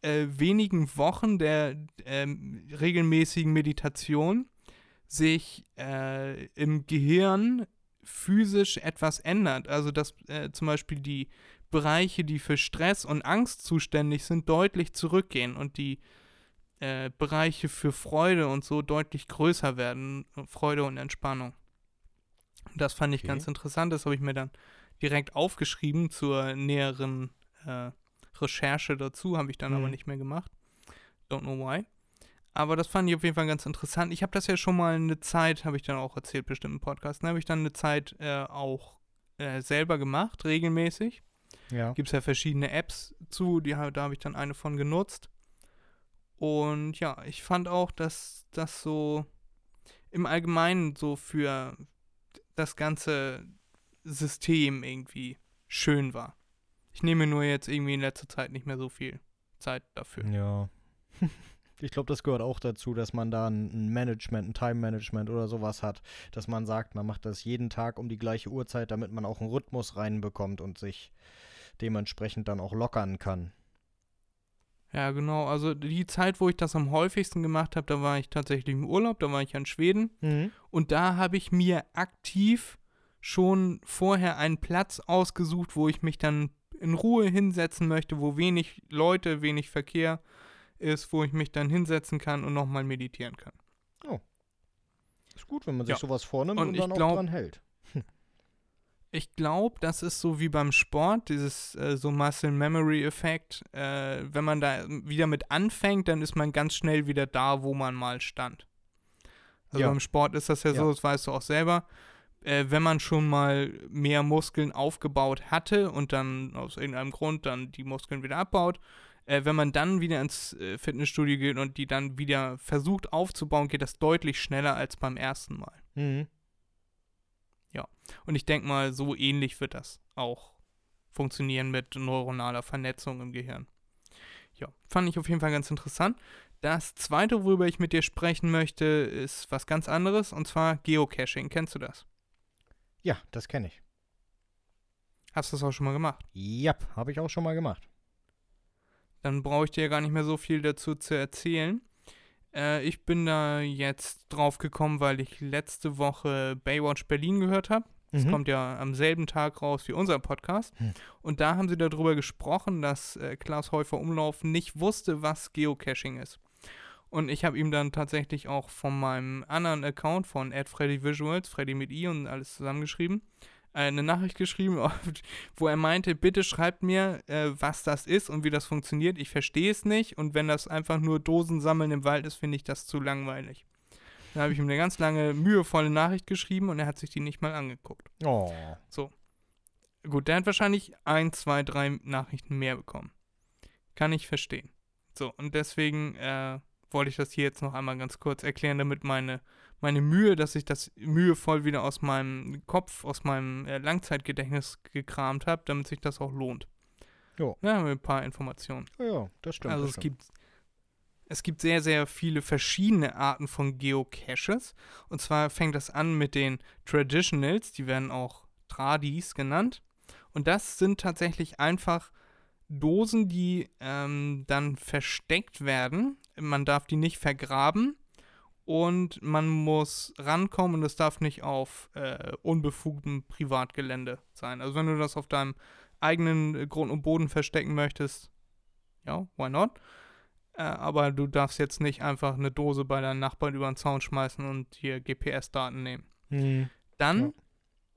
äh, wenigen Wochen der ähm, regelmäßigen Meditation sich äh, im Gehirn physisch etwas ändert. Also dass äh, zum Beispiel die Bereiche, die für Stress und Angst zuständig sind, deutlich zurückgehen und die äh, Bereiche für Freude und so deutlich größer werden. Freude und Entspannung. Das fand ich Okay. ganz interessant. Das habe ich mir dann direkt aufgeschrieben zur näheren äh, Recherche dazu. Habe ich dann aber Mhm. nicht mehr gemacht. Don't know why. Aber das fand ich auf jeden Fall ganz interessant. Ich habe das ja schon mal eine Zeit, habe ich dann auch erzählt, bestimmt im Podcast, ne, habe ich dann eine Zeit äh, auch äh, selber gemacht, regelmäßig. Ja. Gibt es ja verschiedene Apps zu, die, da habe ich dann eine von genutzt. Und ja, ich fand auch, dass das so im Allgemeinen so für das ganze System irgendwie schön war. Ich nehme nur jetzt irgendwie in letzter Zeit nicht mehr so viel Zeit dafür. Ja. (laughs) Ich glaube, das gehört auch dazu, dass man da ein Management, ein Time-Management oder sowas hat, dass man sagt, man macht das jeden Tag um die gleiche Uhrzeit, damit man auch einen Rhythmus reinbekommt und sich dementsprechend dann auch lockern kann. Ja, genau. Also die Zeit, wo ich das am häufigsten gemacht habe, da war ich tatsächlich im Urlaub, da war ich in Schweden. Und da habe ich mir aktiv schon vorher einen Platz ausgesucht, wo ich mich dann in Ruhe hinsetzen möchte, wo wenig Leute, wenig Verkehr ist, wo ich mich dann hinsetzen kann und nochmal meditieren kann. Ist gut, wenn man sich Ja. sowas vornimmt Und und, dann glaub- auch dran hält. (laughs) Ich glaube, das ist so wie beim Sport, dieses äh, so Muscle Memory Effekt. Äh, wenn man da wieder mit anfängt, dann ist man ganz schnell wieder da, wo man mal stand. Also Ja. beim Sport ist das ja, so, Ja. das weißt du auch selber. Äh, wenn man schon mal mehr Muskeln aufgebaut hatte und dann aus irgendeinem Grund dann die Muskeln wieder abbaut, äh, wenn man dann wieder ins äh, Fitnessstudio geht und die dann wieder versucht aufzubauen, geht das deutlich schneller als beim ersten Mal. Mhm. Und ich denke mal, so ähnlich wird das auch funktionieren mit neuronaler Vernetzung im Gehirn. Ja, fand ich auf jeden Fall ganz interessant. Das zweite, worüber ich mit dir sprechen möchte, ist was ganz anderes und zwar Geocaching. Kennst du das? Ja, das kenne ich. Hast du das auch schon mal gemacht? Ja, habe ich auch schon mal gemacht. Dann brauche ich dir gar nicht mehr so viel dazu zu erzählen. Äh, ich bin da jetzt drauf gekommen, weil ich letzte Woche Baywatch Berlin gehört habe. Das Mhm. kommt ja am selben Tag raus wie unser Podcast. Hm. Und da haben sie darüber gesprochen, dass äh, Klaas Häufer Umlauf nicht wusste, was Geocaching ist. Und ich habe ihm dann tatsächlich auch von meinem anderen Account von @freddyvisuals, Freddy mit i und alles zusammengeschrieben, eine Nachricht geschrieben, (laughs) wo er meinte, bitte schreibt mir, äh, was das ist und wie das funktioniert. Ich verstehe es nicht und wenn das einfach nur Dosen sammeln im Wald ist, finde ich das zu langweilig. Dann habe ich ihm eine ganz lange, mühevolle Nachricht geschrieben und er hat sich die nicht mal angeguckt. Oh. Gut, der hat wahrscheinlich ein, zwei, drei Nachrichten mehr bekommen. Kann ich verstehen. So, und deswegen äh, wollte ich das hier jetzt noch einmal ganz kurz erklären, damit meine, meine Mühe, dass ich das mühevoll wieder aus meinem Kopf, aus meinem äh, Langzeitgedächtnis gekramt habe, damit sich das auch lohnt. Jo. Ja, haben wir ein paar Informationen. Ja, das stimmt. Also das es stimmt. gibt, es gibt sehr, sehr viele verschiedene Arten von Geocaches. Und zwar fängt das an mit den Traditionals, die werden auch Tradis genannt. Und das sind tatsächlich einfach Dosen, die ähm, dann versteckt werden. Man darf die nicht vergraben und man muss rankommen und es darf nicht auf äh, unbefugtem Privatgelände sein. Also wenn du das auf deinem eigenen äh, Grund und Boden verstecken möchtest, ja, why not? Äh, aber du darfst jetzt nicht einfach eine Dose bei deinen Nachbarn über den Zaun schmeißen und hier GPS-Daten nehmen. Mhm. Dann Ja.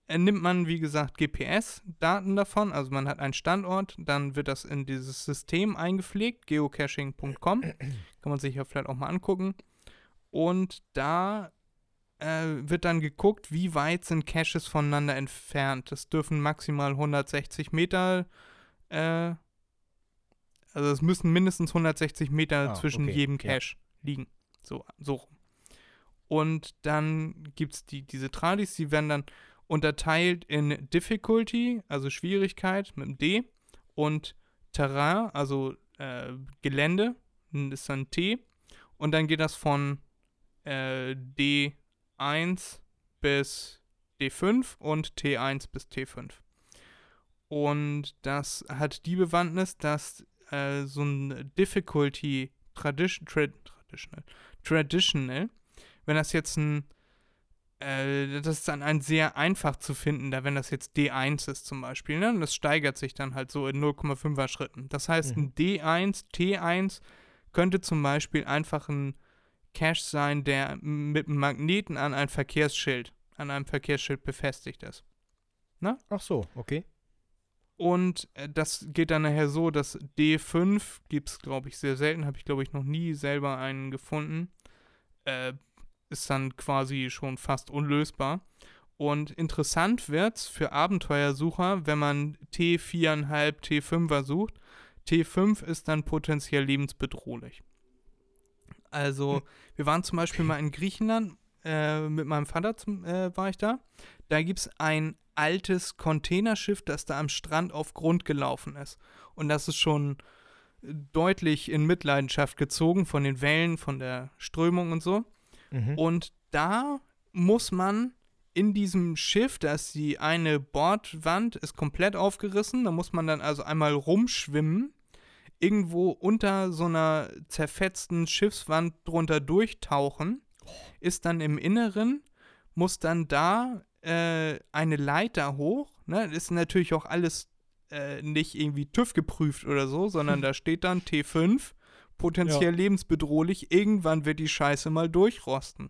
Äh, nimmt man, wie gesagt, GPS-Daten davon. Also man hat einen Standort, dann wird das in dieses System eingepflegt, geocaching.com. Kann man sich ja vielleicht auch mal angucken. Und da äh, wird dann geguckt, wie weit sind Caches voneinander entfernt. Das dürfen maximal 160 Meter, äh, also es müssen mindestens 160 Meter Ah, zwischen okay, jedem ja. Cache liegen. So, so rum. Und dann gibt es die, diese Tradis, die werden dann unterteilt in Difficulty, also Schwierigkeit mit dem D, und Terrain, also äh, Gelände, das ist dann T. Und dann geht das von äh, D1 bis D5 und T1 bis T5. Und das hat die Bewandtnis, dass äh, so ein Difficulty Tradition, tra Traditional, Traditional, wenn das jetzt ein, äh, das ist dann ein sehr einfach zu finden, da wenn das jetzt D1 ist zum Beispiel, ne? Und das steigert sich dann halt so in 0,5er Schritten. Das heißt, Mhm. ein D1, T1 könnte zum Beispiel einfach ein Cache sein, der mit einem Magneten an ein Verkehrsschild, an einem Verkehrsschild befestigt ist. Ach so, okay. Und äh, das geht dann nachher so, dass D5 gibt es, glaube ich, sehr selten, habe ich, glaube ich, noch nie selber einen gefunden. Äh, ist dann quasi schon fast unlösbar. Und interessant wird es für Abenteuersucher, wenn man T4,5, T5er sucht. T5 ist dann potenziell lebensbedrohlich. Also, Hm. wir waren zum Beispiel mal in Griechenland, äh, mit meinem Vater zum, äh, war ich da. Da gibt es ein altes Containerschiff, das da am Strand auf Grund gelaufen ist. Und das ist schon deutlich in Mitleidenschaft gezogen von den Wellen, von der Strömung und so. Mhm. Und da muss man in diesem Schiff, da ist die eine Bordwand, ist komplett aufgerissen. Da muss man dann also einmal rumschwimmen, irgendwo unter so einer zerfetzten Schiffswand drunter durchtauchen, ist dann im Inneren, muss dann da äh, eine Leiter hoch. Ne? Ist natürlich auch alles äh, nicht irgendwie TÜV geprüft oder so, sondern (laughs) da steht dann T5, potenziell lebensbedrohlich. Irgendwann wird die Scheiße mal durchrosten.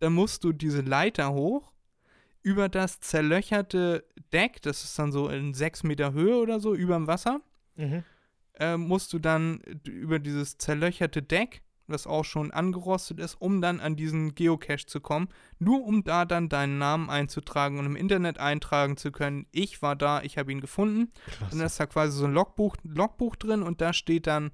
Dann musst du diese Leiter hoch über das zerlöcherte Deck, das ist dann so in sechs Meter Höhe oder so, über dem Wasser, Mhm. äh, musst du dann über dieses zerlöcherte Deck, das auch schon angerostet ist, um dann an diesen Geocache zu kommen, nur um da dann deinen Namen einzutragen und im Internet eintragen zu können, ich war da, ich habe ihn gefunden. Und da ist da quasi so ein Logbuch, Logbuch drin und da steht dann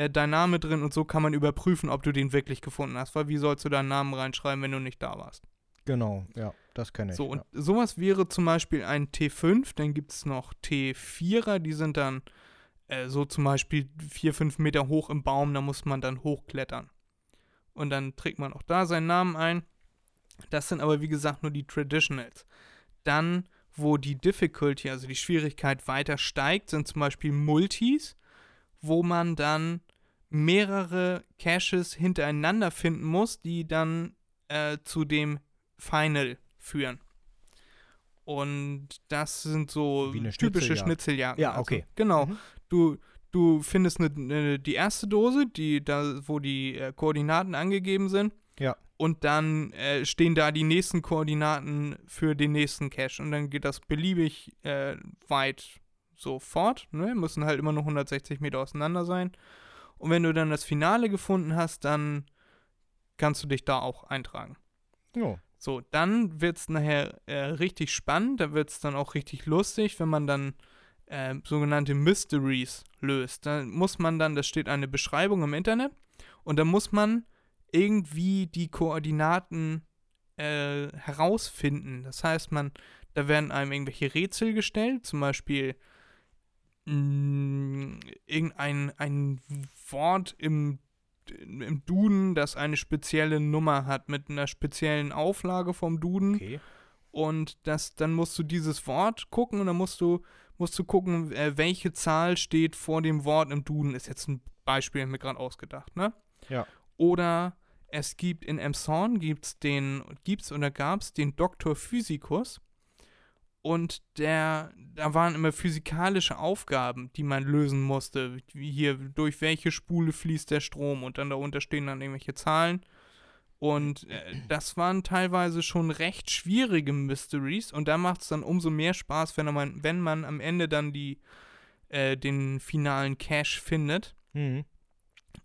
äh, dein Name drin und so kann man überprüfen, ob du den wirklich gefunden hast. Weil wie sollst du deinen Namen reinschreiben, wenn du nicht da warst? Genau, ja, das kenne ich. So, und ja. sowas wäre zum Beispiel ein T5, dann gibt es noch T4er, die sind dann äh, so zum Beispiel 4, 5 Meter hoch im Baum, da muss man dann hochklettern. Und dann trägt man auch da seinen Namen ein. Das sind aber wie gesagt nur die Traditionals. Dann, wo die Difficulty, also die Schwierigkeit weiter steigt, sind zum Beispiel Multis, wo man dann mehrere Caches hintereinander finden muss, die dann äh, zu dem Final führen. Und das sind so typische Schnitzeljagd. Schnitzeljagden. Ja, also, okay. Genau. Mhm. Du, du findest ne, ne, die erste Dose, die da, wo die äh, Koordinaten angegeben sind. Ja. Und dann äh, stehen da die nächsten Koordinaten für den nächsten Cache. Und dann geht das beliebig äh, weit so fort. Ne? Müssen halt immer nur 160 Meter auseinander sein. Und wenn du dann das Finale gefunden hast, dann kannst du dich da auch eintragen. Jo. So, dann wird es nachher äh, richtig spannend, da wird es dann auch richtig lustig, wenn man dann äh, sogenannte Mysteries löst. Da muss man dann, da steht eine Beschreibung im Internet und da muss man irgendwie die Koordinaten äh, herausfinden. Das heißt, man, da werden einem irgendwelche Rätsel gestellt, zum Beispiel mh, irgendein ein Wort im im Duden, das eine spezielle Nummer hat mit einer speziellen Auflage vom Duden Okay. und das dann musst du dieses Wort gucken und dann musst du musst du gucken, äh, welche Zahl steht vor dem Wort im Duden. Ist jetzt ein Beispiel mir gerade ausgedacht, ne? Ja. Oder es gibt in Emshorn gibt's den gibt's oder gab's den Doktor Physikus und der da waren immer physikalische Aufgaben, die man lösen musste, wie hier durch welche Spule fließt der Strom und dann darunter stehen dann irgendwelche Zahlen. Und äh, das waren teilweise schon recht schwierige Mysteries und da macht es dann umso mehr Spaß, wenn man, wenn man am Ende dann die, äh, den finalen Cache findet. Mhm.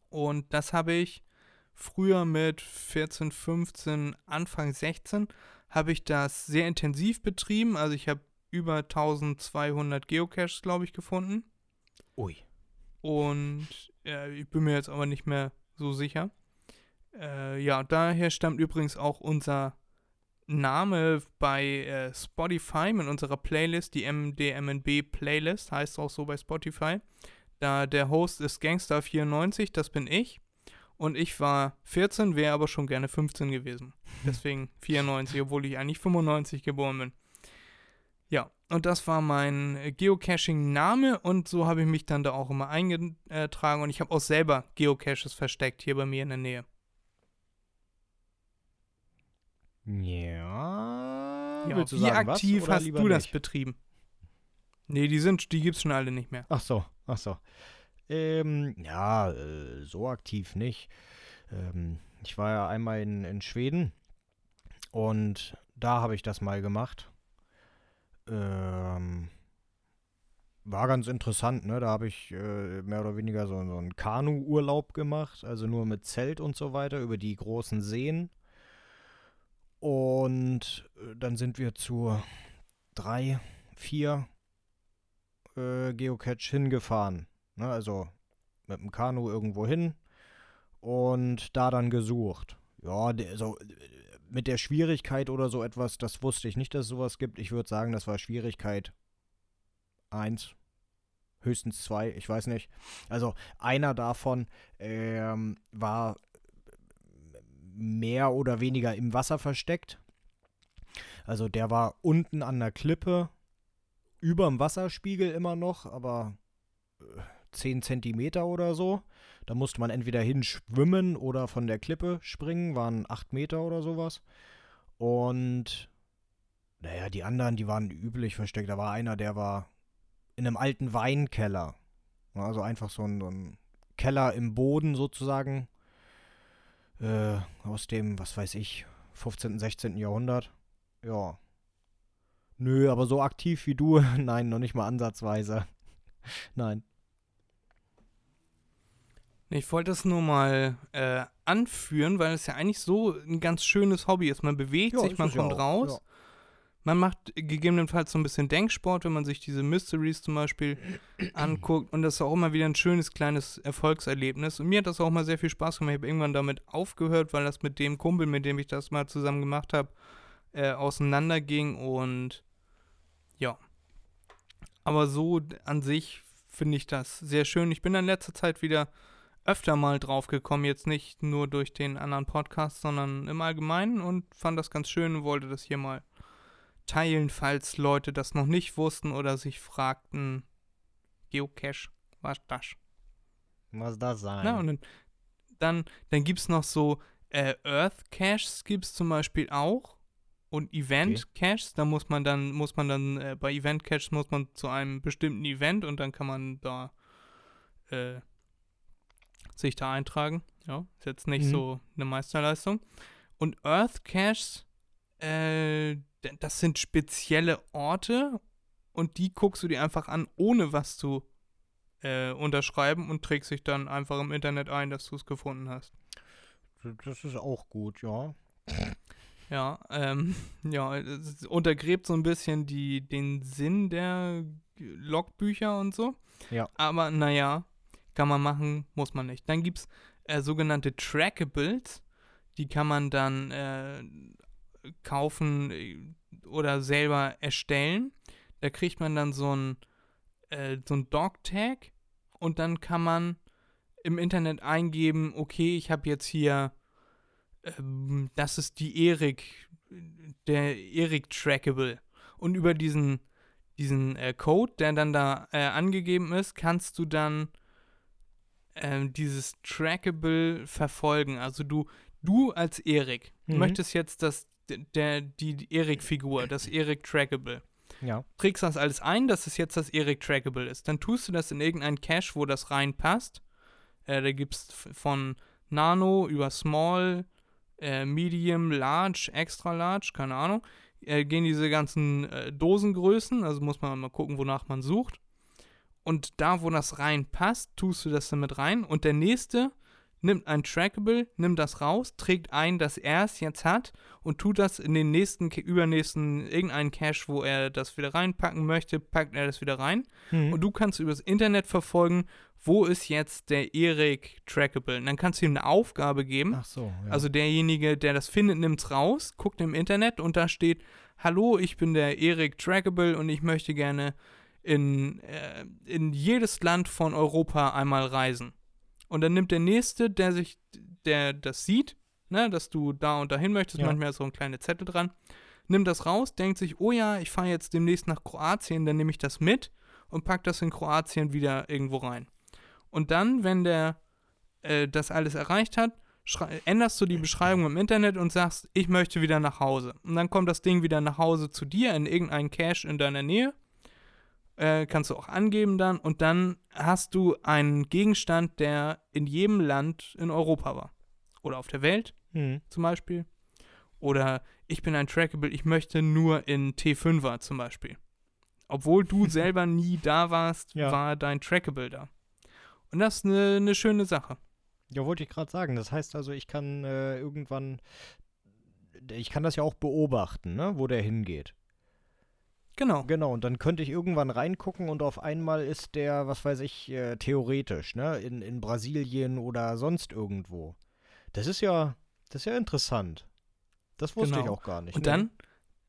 Und das habe ich früher mit 14, 15, Anfang 16 habe ich das sehr intensiv betrieben. Also ich habe über 1200 Geocaches, glaube ich, gefunden. Ui. Und äh, ich bin mir jetzt aber nicht mehr so sicher. Äh, ja, daher stammt übrigens auch unser Name bei äh, Spotify mit unserer Playlist, die MDMNB Playlist, heißt auch so bei Spotify. Da der Host ist Gangstar94, das bin ich. Und ich war 14, wäre aber schon gerne 15 gewesen. Deswegen (laughs) 94, obwohl ich eigentlich 95 geboren bin. Ja, und das war mein Geocaching-Name und so habe ich mich dann da auch immer eingetragen und ich habe auch selber Geocaches versteckt hier bei mir in der Nähe. Ja. Ja, wie sagen, was aktiv oder hast du das nicht? betrieben? Nee, die sind, die gibt's schon alle nicht mehr. Ach so, ach so. Ähm, ja, äh, so aktiv nicht. Ähm, ich war ja einmal in, in Schweden und da habe ich das mal gemacht. Ähm, war ganz interessant, ne? Da habe ich äh, mehr oder weniger so, so einen Kanu-Urlaub gemacht, also nur mit Zelt und so weiter über die großen Seen. Und äh, dann sind wir zu drei, vier äh, Geocache hingefahren. Ne? Also mit dem Kanu irgendwo hin und da dann gesucht. Ja, so äh, mit der Schwierigkeit oder so etwas, das wusste ich nicht, dass es sowas gibt. Ich würde sagen, das war Schwierigkeit 1, höchstens 2, ich weiß nicht. Also einer davon ähm, war mehr oder weniger im Wasser versteckt. Also der war unten an der Klippe, überm Wasserspiegel immer noch, aber äh, 10 Zentimeter oder so. Da musste man entweder hinschwimmen oder von der Klippe springen, waren 8 Meter oder sowas. Und naja, die anderen, die waren üblich versteckt. Da war einer, der war in einem alten Weinkeller. Also einfach so ein, so ein Keller im Boden sozusagen. Äh, aus dem, was weiß ich, 15., 16. Jahrhundert. Ja. Nö, aber so aktiv wie du, (laughs) nein, noch nicht mal ansatzweise. (laughs) nein. Ich wollte es nur mal äh, anführen, weil es ja eigentlich so ein ganz schönes Hobby ist. Man bewegt sich, ist man ja kommt auch, raus. ja. Man macht gegebenenfalls so ein bisschen Denksport, wenn man sich diese Mysteries zum Beispiel (clears throat) anguckt. Und das ist auch immer wieder ein schönes kleines Erfolgserlebnis. Und mir hat das auch mal sehr viel Spaß gemacht. Ich habe irgendwann damit aufgehört, weil das mit dem Kumpel, mit dem ich das mal zusammen gemacht habe, äh, auseinanderging. Und ja. Aber so an sich finde ich das sehr schön. Ich bin in letzter Zeit wieder öfter mal drauf gekommen, jetzt nicht nur durch den anderen Podcast, sondern im Allgemeinen und fand das ganz schön und wollte das hier mal teilen, falls Leute das noch nicht wussten oder sich fragten, Geocache, was das? Was das sein? Na, und dann, dann, dann gibt es noch so äh, Earth Caches gibt es zum Beispiel auch und Event Caches, da muss man dann, muss man dann, äh, bei Event Caches muss man zu einem bestimmten Event und dann kann man da äh, sich da eintragen. Ja, ist jetzt nicht Mhm. so eine Meisterleistung. Und Earth Caches, äh, das sind spezielle Orte und die guckst du dir einfach an, ohne was zu äh, unterschreiben und trägst dich dann einfach im Internet ein, dass du es gefunden hast. das ist auch gut, ja. Ja, ähm, (laughs) ja, es untergräbt so ein bisschen die, den Sinn der Logbücher und so. Ja. Aber naja, kann man machen, muss man nicht. Dann gibt es äh, sogenannte Trackables, die kann man dann äh, kaufen äh, oder selber erstellen. Da kriegt man dann so ein, äh, so ein Dog-Tag und dann kann man im Internet eingeben, okay, ich habe jetzt hier ähm, das ist die Erik, der Erik Trackable. Und über diesen, diesen äh, Code, der dann da äh, angegeben ist, kannst du dann ähm, dieses Trackable verfolgen. Also du, du als Erik Mhm. möchtest jetzt das, der, die Erik-Figur, das Erik Trackable Ja. trägst das alles ein, dass es jetzt das Eric Trackable ist. Dann tust du das in irgendeinen Cache, wo das reinpasst. Äh, da gibt es von Nano über Small, äh, Medium, Large, Extra Large, keine Ahnung. Äh, gehen diese ganzen äh, Dosengrößen, also muss man mal gucken, wonach man sucht. Und da, wo das reinpasst, tust du das damit rein. Und der nächste nimmt ein Trackable, nimmt das raus, trägt ein, dass er es jetzt hat und tut das in den nächsten, übernächsten, irgendeinen Cache, wo er das wieder reinpacken möchte, packt er das wieder rein. Mhm. Und du kannst übers Internet verfolgen, wo ist jetzt der Erik Trackable. Und dann kannst du ihm eine Aufgabe geben. Ach so, ja. Also derjenige, der das findet, nimmt es raus, guckt im Internet und da steht, hallo, ich bin der Erik Trackable und ich möchte gerne in, äh, in jedes Land von Europa einmal reisen. Und dann nimmt der Nächste, der sich, der das sieht, ne, dass du da und dahin möchtest, Ja. manchmal ist so ein kleiner Zettel dran, nimmt das raus, denkt sich, oh ja, ich fahre jetzt demnächst nach Kroatien, dann nehme ich das mit und pack das in Kroatien wieder irgendwo rein. Und dann, wenn der äh, das alles erreicht hat, änderst du die Beschreibung im Internet und sagst, ich möchte wieder nach Hause. Und dann kommt das Ding wieder nach Hause zu dir in irgendeinen Cache in deiner Nähe. Äh, kannst du auch angeben dann. Und dann hast du einen Gegenstand, der in jedem Land in Europa war. Oder auf der Welt Hm. zum Beispiel. Oder ich bin ein Trackable, ich möchte nur in T5er zum Beispiel. Obwohl du (laughs) selber nie da warst, Ja. war dein Trackable da. Und das ist eine ne schöne Sache. Ja, wollte ich gerade sagen. Das heißt also, ich kann äh, irgendwann, ich kann das ja auch beobachten, ne, wo der hingeht. Genau. Genau, und dann könnte ich irgendwann reingucken und auf einmal ist der, was weiß ich, äh, theoretisch, ne, in, in Brasilien oder sonst irgendwo. Das ist ja, das ist ja interessant. Das wusste ich Genau. auch gar nicht. Und ne? dann,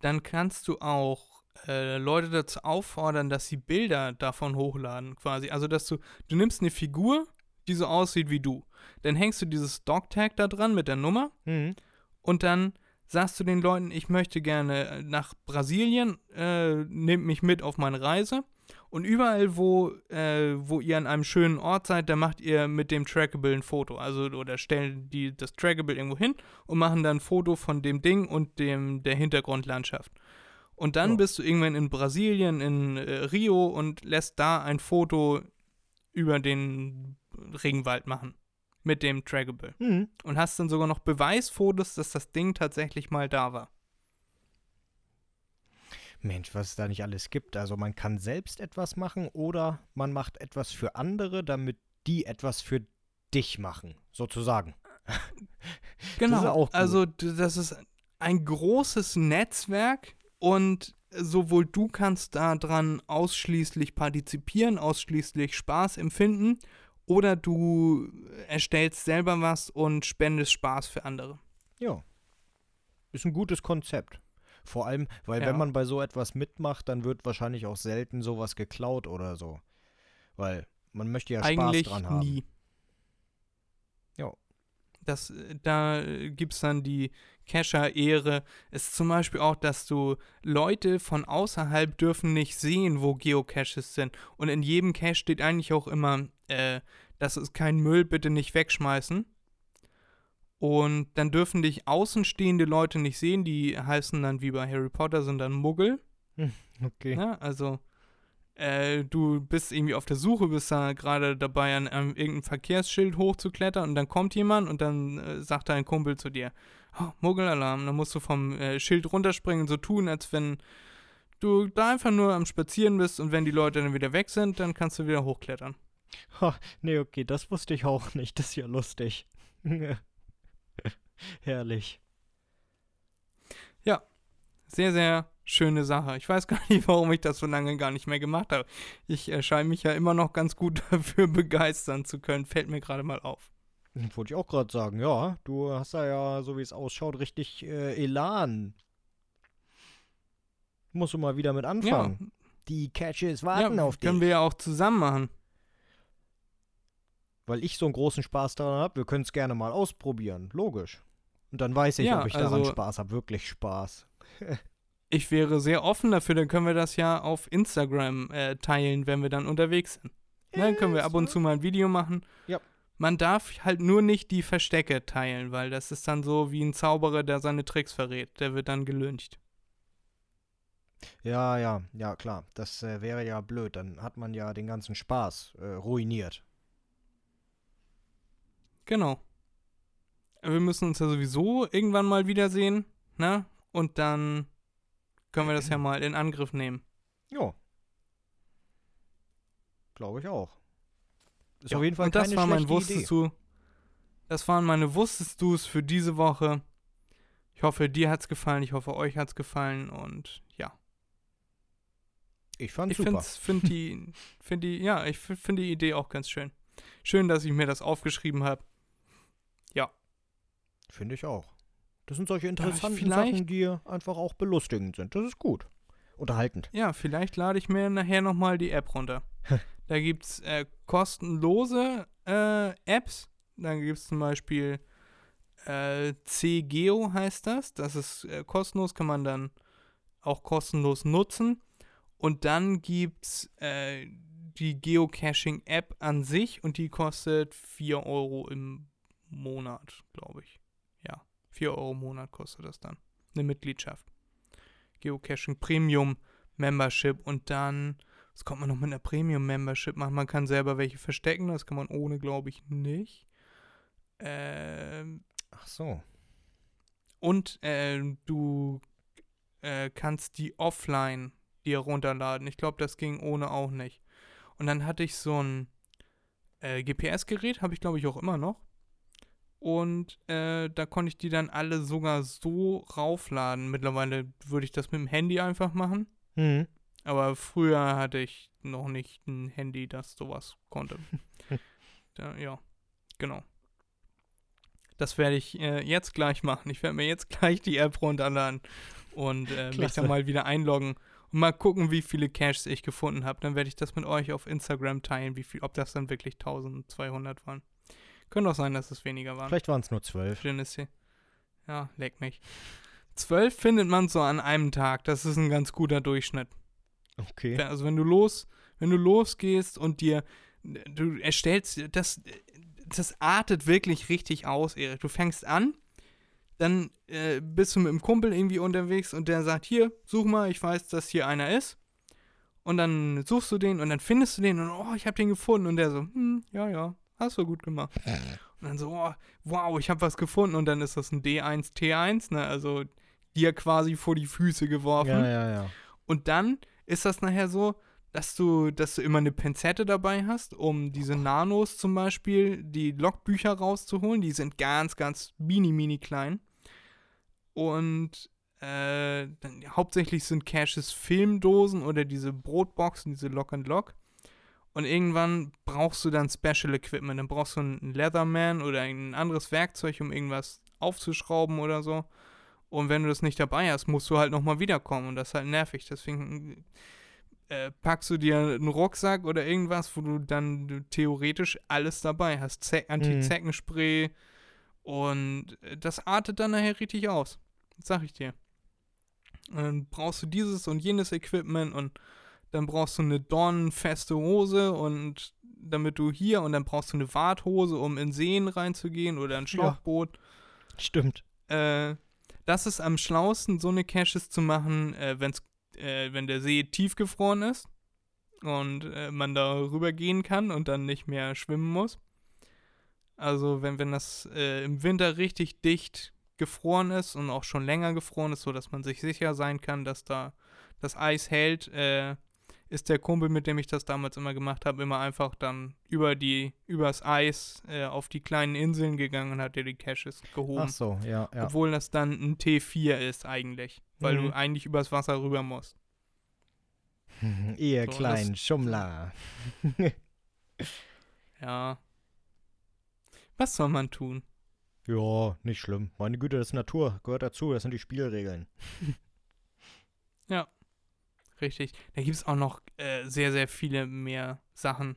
dann kannst du auch äh, Leute dazu auffordern, dass sie Bilder davon hochladen, quasi. Also, dass du, du nimmst eine Figur, die so aussieht wie du. Dann hängst du dieses Dog-Tag da dran mit der Nummer Mhm. und dann sagst du den Leuten, ich möchte gerne äh, nach Brasilien, äh, nehmt mich mit auf meine Reise. Und überall, wo, äh, wo ihr an einem schönen Ort seid, da macht ihr mit dem Trackable ein Foto. Also, oder stellen die das Trackable irgendwo hin und machen dann ein Foto von dem Ding und dem, der Hintergrundlandschaft. Und dann Ja. bist du irgendwann in Brasilien, in äh, Rio und lässt da ein Foto über den Regenwald machen. Mit dem Trackable Mhm. und hast dann sogar noch Beweisfotos, dass das Ding tatsächlich mal da war. Mensch, was es da nicht alles gibt. Also man kann selbst etwas machen oder man macht etwas für andere, damit die etwas für dich machen, sozusagen. (laughs) Genau. gut. Also das ist ein großes Netzwerk und sowohl du kannst daran ausschließlich partizipieren, ausschließlich Spaß empfinden oder du erstellst selber was und spendest Spaß für andere. Ja. Ist ein gutes Konzept. Vor allem, weil Ja. wenn man bei so etwas mitmacht, dann wird wahrscheinlich auch selten sowas geklaut oder so. Weil man möchte ja Eigentlich Spaß dran haben. nie. Ja. Das, äh, da gibt es dann die Cacher-Ehre. Es ist zum Beispiel auch, dass du Leute von außerhalb dürfen nicht sehen, wo Geocaches sind. Und in jedem Cache steht eigentlich auch immer, äh, das ist kein Müll, bitte nicht wegschmeißen. Und dann dürfen dich außenstehende Leute nicht sehen, die heißen dann wie bei Harry Potter, sind dann Muggel. Okay. Ne? Also, äh, du bist irgendwie auf der Suche, bist da gerade dabei, an einem, irgendein Verkehrsschild hochzuklettern und dann kommt jemand und dann äh, sagt dein Kumpel zu dir, oh, Muggelalarm, dann musst du vom äh, Schild runterspringen und so tun, als wenn du da einfach nur am Spazieren bist und wenn die Leute dann wieder weg sind, dann kannst du wieder hochklettern. (laughs) Ha, nee, okay, das wusste ich auch nicht. Das ist ja lustig. (laughs) Herrlich. Sehr, sehr schöne Sache. Ich weiß (laughs) gar nicht, warum ich das so lange gar nicht mehr gemacht habe. Ich äh, scheine mich ja immer noch ganz gut (laughs) dafür begeistern zu können. Fällt mir gerade mal auf. Wollte ich auch gerade sagen, ja, du hast da ja, so wie es ausschaut, richtig äh, Elan. Musst du mal wieder mit Ja, anfangen. Die Catches warten ja auf dich. können wir ja auch zusammen machen. Weil ich so einen großen Spaß daran habe, wir können es gerne mal ausprobieren. Logisch. Und dann weiß ich, Ja, ob ich daran also- Spaß habe. Wirklich Spaß. (laughs) Ich wäre sehr offen dafür, dann können wir das ja auf Instagram äh, teilen, wenn wir dann unterwegs sind. Ne, Dann können wir ab und zu mal ein Video machen. Ja. Man darf halt nur nicht die Verstecke teilen, weil das ist dann so wie ein Zauberer, der seine Tricks verrät. Der wird dann gelyncht. Ja, ja, ja, klar. Das äh, wäre ja blöd. Dann hat man ja den ganzen Spaß äh, ruiniert. Genau. Wir müssen uns ja sowieso irgendwann mal wiedersehen, ne? Und dann können wir das ja mal in Angriff nehmen. Ja. Glaube ich auch. Ist Ja, auf jeden Fall Und das keine war mein Wusstest du. Das waren meine Wusstest du's für diese Woche. Ich hoffe, dir hat's gefallen. Ich hoffe, euch hat's gefallen. Und ja. Ich fand Ich super. find's, find die, (laughs) find die, ja, ich finde die Idee auch ganz schön. Schön, dass ich mir das aufgeschrieben habe. Finde ich auch. Das sind solche interessanten vielleicht- Sachen, die einfach auch belustigend sind. Das ist gut. Unterhaltend. Ja, vielleicht lade ich mir nachher nochmal die App runter. (laughs) da gibt's äh, kostenlose äh, Apps. Dann gibt's zum Beispiel äh, CGeo heißt das. Das ist äh, kostenlos, kann man dann auch kostenlos nutzen. Und dann gibt's äh, die Geocaching-App an sich und die kostet 4 Euro im Monat, glaube ich. Ja, 4 Euro im Monat kostet das dann. Eine Mitgliedschaft. Geocaching Premium Membership und dann Das kommt man noch mit einer Premium-Membership machen. Man kann selber welche verstecken, das kann man ohne, glaube ich, nicht. Ähm, Ach so. und äh, du äh, kannst die offline dir runterladen. Ich glaube, das ging ohne auch nicht. Und dann hatte ich so ein äh, GPS-Gerät, habe ich glaube ich auch immer noch. Und äh, da konnte ich die dann alle sogar so raufladen. Mittlerweile würde ich das mit dem Handy einfach machen. Hm. Aber früher hatte ich noch nicht ein Handy, das sowas konnte. (laughs) da, ja, genau. Das werde ich äh, jetzt gleich machen. Ich werde mir jetzt gleich die App runterladen und äh, mich dann mal wieder einloggen und mal gucken, wie viele Caches ich gefunden habe. Dann werde ich das mit euch auf Instagram teilen, wie viel, ob das dann wirklich 1200 waren. Könnte auch sein, dass es weniger waren. Vielleicht waren es nur zwölf. Ja, leck mich. Zwölf findet man so an einem Tag. Das ist ein ganz guter Durchschnitt. Okay. Also wenn du los, wenn du losgehst und dir, du erstellst, das, das artet wirklich richtig aus, Erik. Du fängst an, dann äh, bist du mit einem Kumpel irgendwie unterwegs und der sagt, hier, such mal, ich weiß, dass hier einer ist. Und dann suchst du den und dann findest du den und oh, ich hab den gefunden. Und der so, hm, ja, ja, hast du gut gemacht. Und dann so, oh, wow, ich hab was gefunden. Und dann ist das ein D1, T1, ne? Also dir quasi vor die Füße geworfen. Ja, ja, ja. Und dann ist das nachher so, dass du, dass du immer eine Pinzette dabei hast, um diese Nanos zum Beispiel, die Logbücher rauszuholen. Die sind ganz, ganz mini, mini klein. Und äh, dann, hauptsächlich sind Caches Filmdosen oder diese Brotboxen, diese Lock and Lock. Und irgendwann brauchst du dann Special Equipment. Dann brauchst du einen Leatherman oder ein anderes Werkzeug, um irgendwas aufzuschrauben oder so. Und wenn du das nicht dabei hast, musst du halt nochmal wiederkommen. Und das ist halt nervig. Deswegen äh, packst du dir einen Rucksack oder irgendwas, wo du dann theoretisch alles dabei hast. Ze Anti-Zeckenspray. Und äh, das artet dann nachher richtig aus. Das sag ich dir. Und dann brauchst du dieses und jenes Equipment und dann brauchst du eine dornenfeste Hose und damit du hier und dann brauchst du eine Warthose, um in Seen reinzugehen oder ein Schlauchboot. Stimmt. Äh, das ist am schlausten, so eine Caches zu machen, äh, wenn's, äh, wenn der See tiefgefroren ist und äh, man da rüber gehen kann und dann nicht mehr schwimmen muss. Also wenn, wenn das äh, im Winter richtig dicht gefroren ist und auch schon länger gefroren ist, sodass man sich sicher sein kann, dass da das Eis hält, äh, ist der Kumpel, mit dem ich das damals immer gemacht habe, immer einfach dann über die, übers Eis äh, auf die kleinen Inseln gegangen und hat dir die Caches gehoben. Ach so, ja, ja. Obwohl das dann ein T4 ist eigentlich. Weil Mhm. du eigentlich übers Wasser rüber musst. (laughs) Ihr So, kleinen Schummler. (laughs) Ja. Was soll man tun? Ja, nicht schlimm. Meine Güte, das ist Natur. Gehört dazu. Das sind die Spielregeln. Richtig. Da gibt es auch noch äh, sehr, sehr viele mehr Sachen,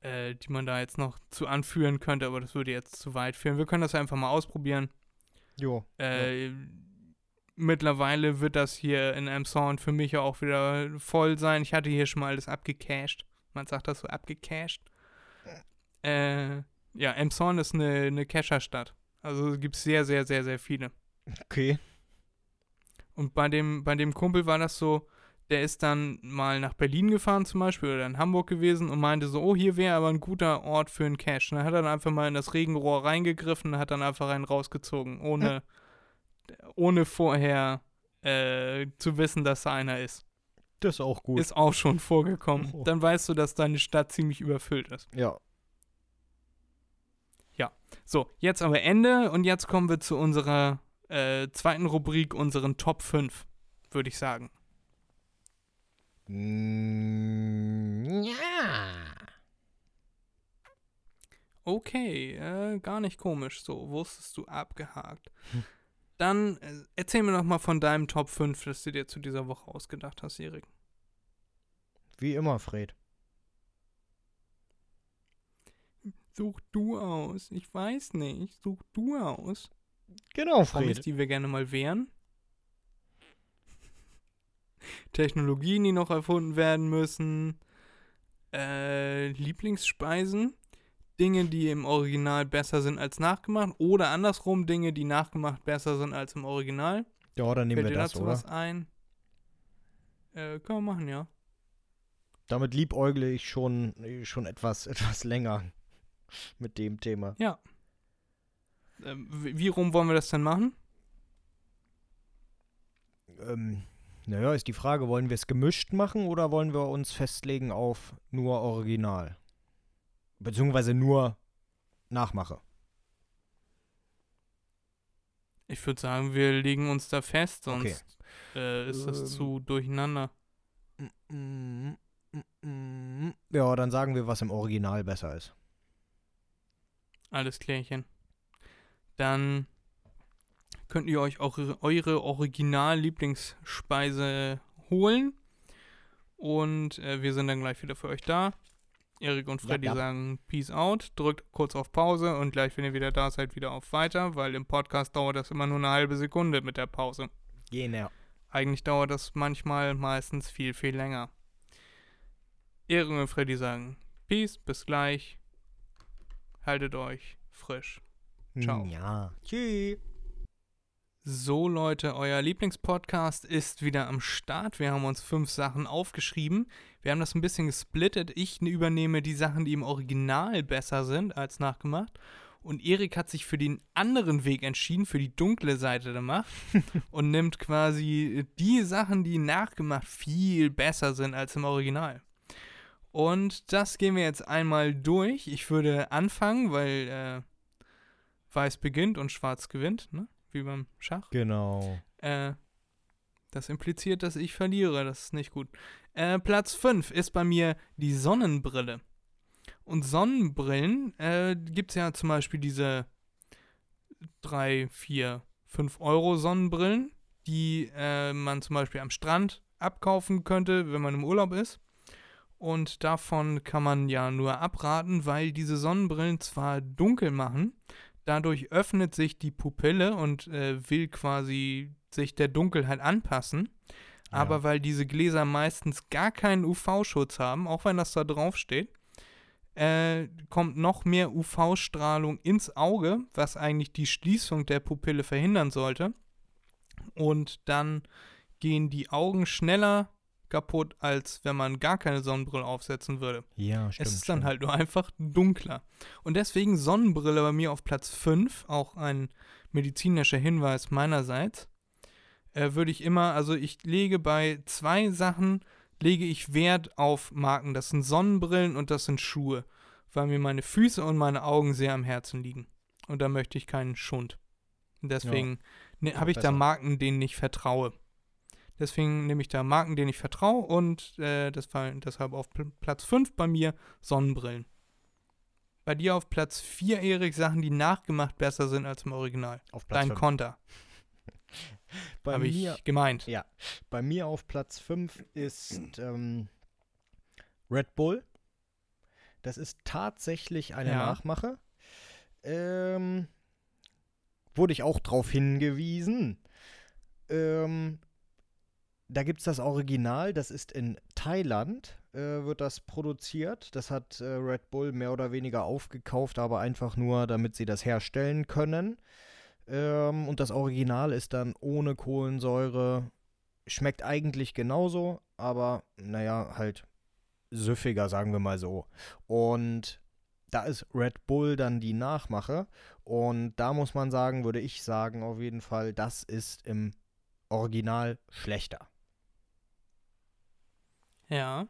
äh, die man da jetzt noch zu anführen könnte, aber das würde jetzt zu weit führen. Wir können das einfach mal ausprobieren. Jo. Äh, Mittlerweile wird das hier in Amazon für mich ja auch wieder voll sein. Ich hatte hier schon mal alles abgecached. Man sagt das so, abgecached. Äh, ja, Amazon ist eine, eine Cacher-Stadt. Also es gibt sehr, sehr, sehr, sehr viele. Okay. Und bei dem, bei dem Kumpel war das so, der ist dann mal nach Berlin gefahren zum Beispiel oder in Hamburg gewesen und meinte so, oh, hier wäre aber ein guter Ort für einen Cache. Und dann hat er dann einfach mal in das Regenrohr reingegriffen und hat dann einfach einen rausgezogen, ohne, ohne vorher äh, zu wissen, dass da einer ist. Das ist auch gut. Ist auch schon vorgekommen. Oh. Dann weißt du, dass deine Stadt ziemlich überfüllt ist. ja. So, jetzt aber Ende und jetzt kommen wir zu unserer äh, zweiten Rubrik, unseren Top 5, würde ich sagen. Mm, ja. Okay, äh, gar nicht komisch. So, wusstest du abgehakt. Dann äh, erzähl mir doch mal von deinem Top 5, das du dir zu dieser Woche ausgedacht hast, Erik. Wie immer, Fred. Such du aus. Ich weiß nicht. Such du aus. Genau, Fred. die wir gerne mal wären. (laughs) Technologien, die noch erfunden werden müssen. Äh, Lieblingsspeisen. Dinge, die im Original besser sind als nachgemacht. Oder andersrum, Dinge, die nachgemacht besser sind als im Original. Ja, dann nehmen Fällt wir das, dazu oder? was ein? Äh, können wir machen, ja. damit liebäugle ich schon, schon etwas, (laughs) etwas länger mit dem Thema. Ja. Ähm, wie rum wollen wir das denn machen? Ähm, naja, ist die Frage, wollen wir es gemischt machen oder wollen wir uns festlegen auf nur Original? Beziehungsweise nur Nachmache. Ich würde sagen, wir legen uns da fest, sonst Okay. äh, ist das Ähm. zu durcheinander. Ja, dann sagen wir, was im Original besser ist. Alles klärchen. Dann könnt ihr euch auch eure Original-Lieblingsspeise holen. Und äh, wir sind dann gleich wieder für euch da. Erik und Ja, Freddy ja. sagen Peace out, drückt kurz auf Pause und gleich, wenn ihr wieder da seid, wieder auf Weiter, weil im Podcast dauert das immer nur eine halbe Sekunde mit der Pause. Genau. Eigentlich dauert das manchmal meistens viel, viel länger. Erik und Freddy sagen Peace, bis gleich. Haltet euch frisch. Ciao. Ja. Tschüss. So Leute, euer Lieblingspodcast ist wieder am Start. Wir haben uns fünf Sachen aufgeschrieben. Wir haben das ein bisschen gesplittet. Ich übernehme die Sachen, die im Original besser sind als nachgemacht. Und Erik hat sich für den anderen Weg entschieden, für die dunkle Seite der Macht. (laughs) und nimmt quasi die Sachen, die nachgemacht viel besser sind als im Original. Und das gehen wir jetzt einmal durch. Ich würde anfangen, weil äh, Weiß beginnt und Schwarz gewinnt, ne? Wie beim Schach. Genau. Äh, das impliziert, dass ich verliere. Das ist nicht gut. Äh, Platz 5 ist bei mir die Sonnenbrille. Und Sonnenbrillen äh, gibt es ja zum Beispiel diese 3, 4, 5 Euro Sonnenbrillen, die äh, man zum Beispiel am Strand abkaufen könnte, wenn man im Urlaub ist. Und davon kann man ja nur abraten, weil diese Sonnenbrillen zwar dunkel machen, dadurch öffnet sich die Pupille und äh, will quasi sich der Dunkelheit anpassen. Aber Ja. weil diese Gläser meistens gar keinen UV-Schutz haben, auch wenn das da drauf steht, äh, kommt noch mehr UV-Strahlung ins Auge, was eigentlich die Schließung der Pupille verhindern sollte. Und dann gehen die Augen schneller kaputt, als wenn man gar keine Sonnenbrille aufsetzen würde. Ja, stimmt. Es ist dann stimmt. halt nur einfach dunkler. Und deswegen Sonnenbrille bei mir auf Platz 5, auch ein medizinischer Hinweis meinerseits, äh, würde ich immer, also ich lege bei zwei Sachen, lege ich Wert auf Marken. Das sind Sonnenbrillen und das sind Schuhe, weil mir meine Füße und meine Augen sehr am Herzen liegen. Und da möchte ich keinen Schund. Und deswegen ne, Ja, habe ich da. Marken, denen ich vertraue. Deswegen nehme ich da Marken, denen ich vertraue und äh, das war deshalb auf Pl Platz 5 bei mir Sonnenbrillen. Bei dir auf Platz 4, Erik, Sachen, die nachgemacht besser sind als im Original. Auf Platz Dein fünf. Konter, (laughs) Bei habe ich gemeint. Ja, bei mir auf Platz 5 ist ähm, Red Bull. Das ist tatsächlich eine Ja. Nachmache. Ähm, wurde ich auch drauf hingewiesen. Ähm, da gibt es das Original, das ist in Thailand, äh, wird das produziert. Das hat äh, Red Bull mehr oder weniger aufgekauft, aber einfach nur, damit sie das herstellen können. Ähm, und das Original ist dann ohne Kohlensäure. Schmeckt eigentlich genauso, aber naja, halt süffiger, sagen wir mal so. Und da ist Red Bull dann die Nachmache. Und da muss man sagen, würde ich sagen, auf jeden Fall, das ist im Original schlechter. Ja.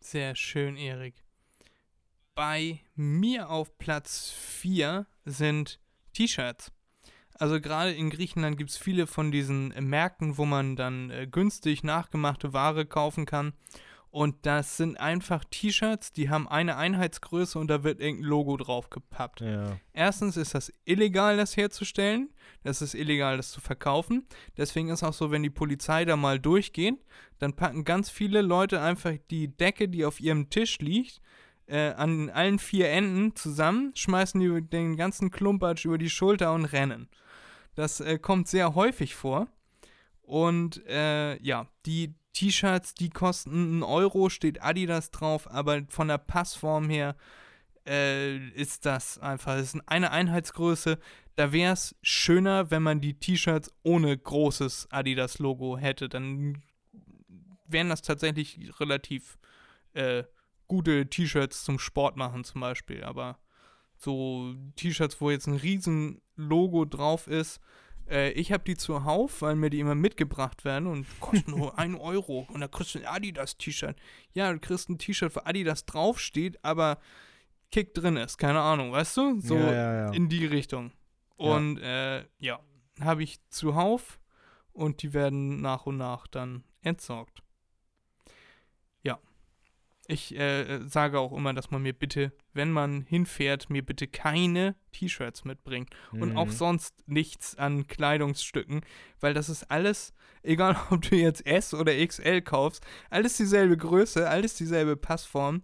Sehr schön, Erik. Bei mir auf Platz 4 sind T-Shirts. Also gerade in Griechenland gibt es viele von diesen Märkten, wo man dann äh, günstig nachgemachte Ware kaufen kann. Und das sind einfach T-Shirts, die haben eine Einheitsgröße und da wird irgendein Logo drauf gepappt. Ja. Erstens ist das illegal, das herzustellen. Das ist illegal, das zu verkaufen. Deswegen ist auch so, wenn die Polizei da mal durchgeht, dann packen ganz viele Leute einfach die Decke, die auf ihrem Tisch liegt, äh, an allen vier Enden zusammen, schmeißen die den ganzen Klumpatsch über die Schulter und rennen. Das äh, kommt sehr häufig vor. Und äh, ja, die T-Shirts, die kosten einen Euro, steht Adidas drauf, aber von der Passform her äh, ist das einfach, das ist eine Einheitsgröße. Da wäre es schöner, wenn man die T-Shirts ohne großes Adidas-Logo hätte. Dann wären das tatsächlich relativ äh, gute T-Shirts zum Sport machen zum Beispiel. Aber so T-Shirts, wo jetzt ein riesen Logo drauf ist, äh, ich habe die zuhauf, weil mir die immer mitgebracht werden und kosten nur (laughs) 1 Euro. Und da kriegst du ein Adidas-T-Shirt. Ja, du kriegst ein T-Shirt, wo Adidas draufsteht, aber Kick drin ist. Keine Ahnung, weißt du? So Ja, ja, ja. in die Richtung. Und äh, ja, habe ich zuhauf und die werden nach und nach dann entsorgt. Ich äh, sage auch immer, dass man mir bitte, wenn man hinfährt, mir bitte keine T-Shirts mitbringt und auch Mhm. sonst nichts an Kleidungsstücken, weil das ist alles, egal (laughs) ob du jetzt S oder XL kaufst, alles dieselbe Größe, alles dieselbe Passform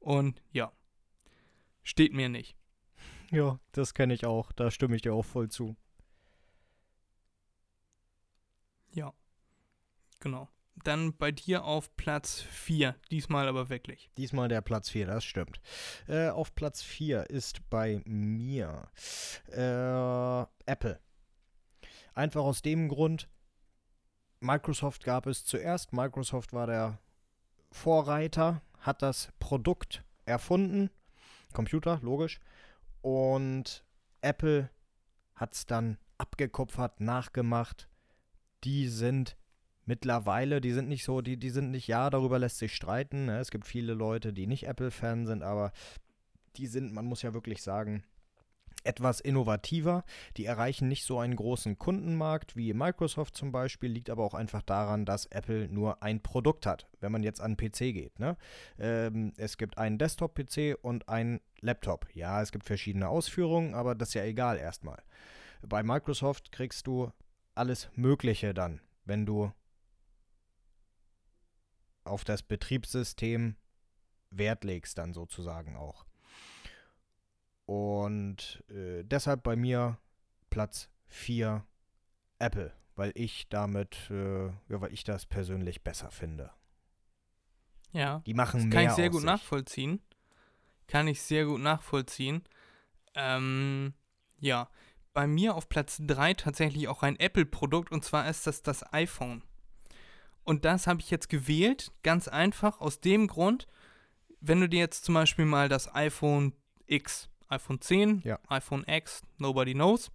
und ja, steht mir nicht. Ja, das kenne ich auch. Da stimme ich dir auch voll zu. Ja, genau. Dann bei dir auf Platz 4, diesmal aber wirklich. Diesmal der Platz 4, das stimmt. Äh, auf Platz 4 ist bei mir äh, Apple. Einfach aus dem Grund, Microsoft gab es zuerst. Microsoft war der Vorreiter, hat das Produkt erfunden. Computer, logisch. Und Apple hat es dann abgekupfert, nachgemacht. Die sind mittlerweile, die sind nicht so, die, die sind nicht, ja, darüber lässt sich streiten. Ne? Es gibt viele Leute, die nicht Apple-Fan sind, aber die sind, man muss ja wirklich sagen, etwas innovativer. Die erreichen nicht so einen großen Kundenmarkt wie Microsoft zum Beispiel, liegt aber auch einfach daran, dass Apple nur ein Produkt hat, wenn man jetzt an PC geht. Ne? Ähm, es gibt einen Desktop-PC und einen Laptop. Ja, es gibt verschiedene Ausführungen, aber das ist ja egal erstmal. Bei Microsoft kriegst du alles Mögliche dann, wenn du auf das Betriebssystem Wert legst, dann sozusagen auch. Und äh, deshalb bei mir Platz 4 Apple, weil ich damit, äh, ja, weil ich das persönlich besser finde. Ja. Die machen Das mehr kann ich sehr gut sich. nachvollziehen. Kann ich sehr gut nachvollziehen. Ähm, ja. Bei mir auf Platz 3 tatsächlich auch ein Apple-Produkt und zwar ist das das iPhone. Und das habe ich jetzt gewählt, ganz einfach aus dem Grund, wenn du dir jetzt zum Beispiel mal das iPhone X, iPhone 10, Ja. iPhone X, nobody knows,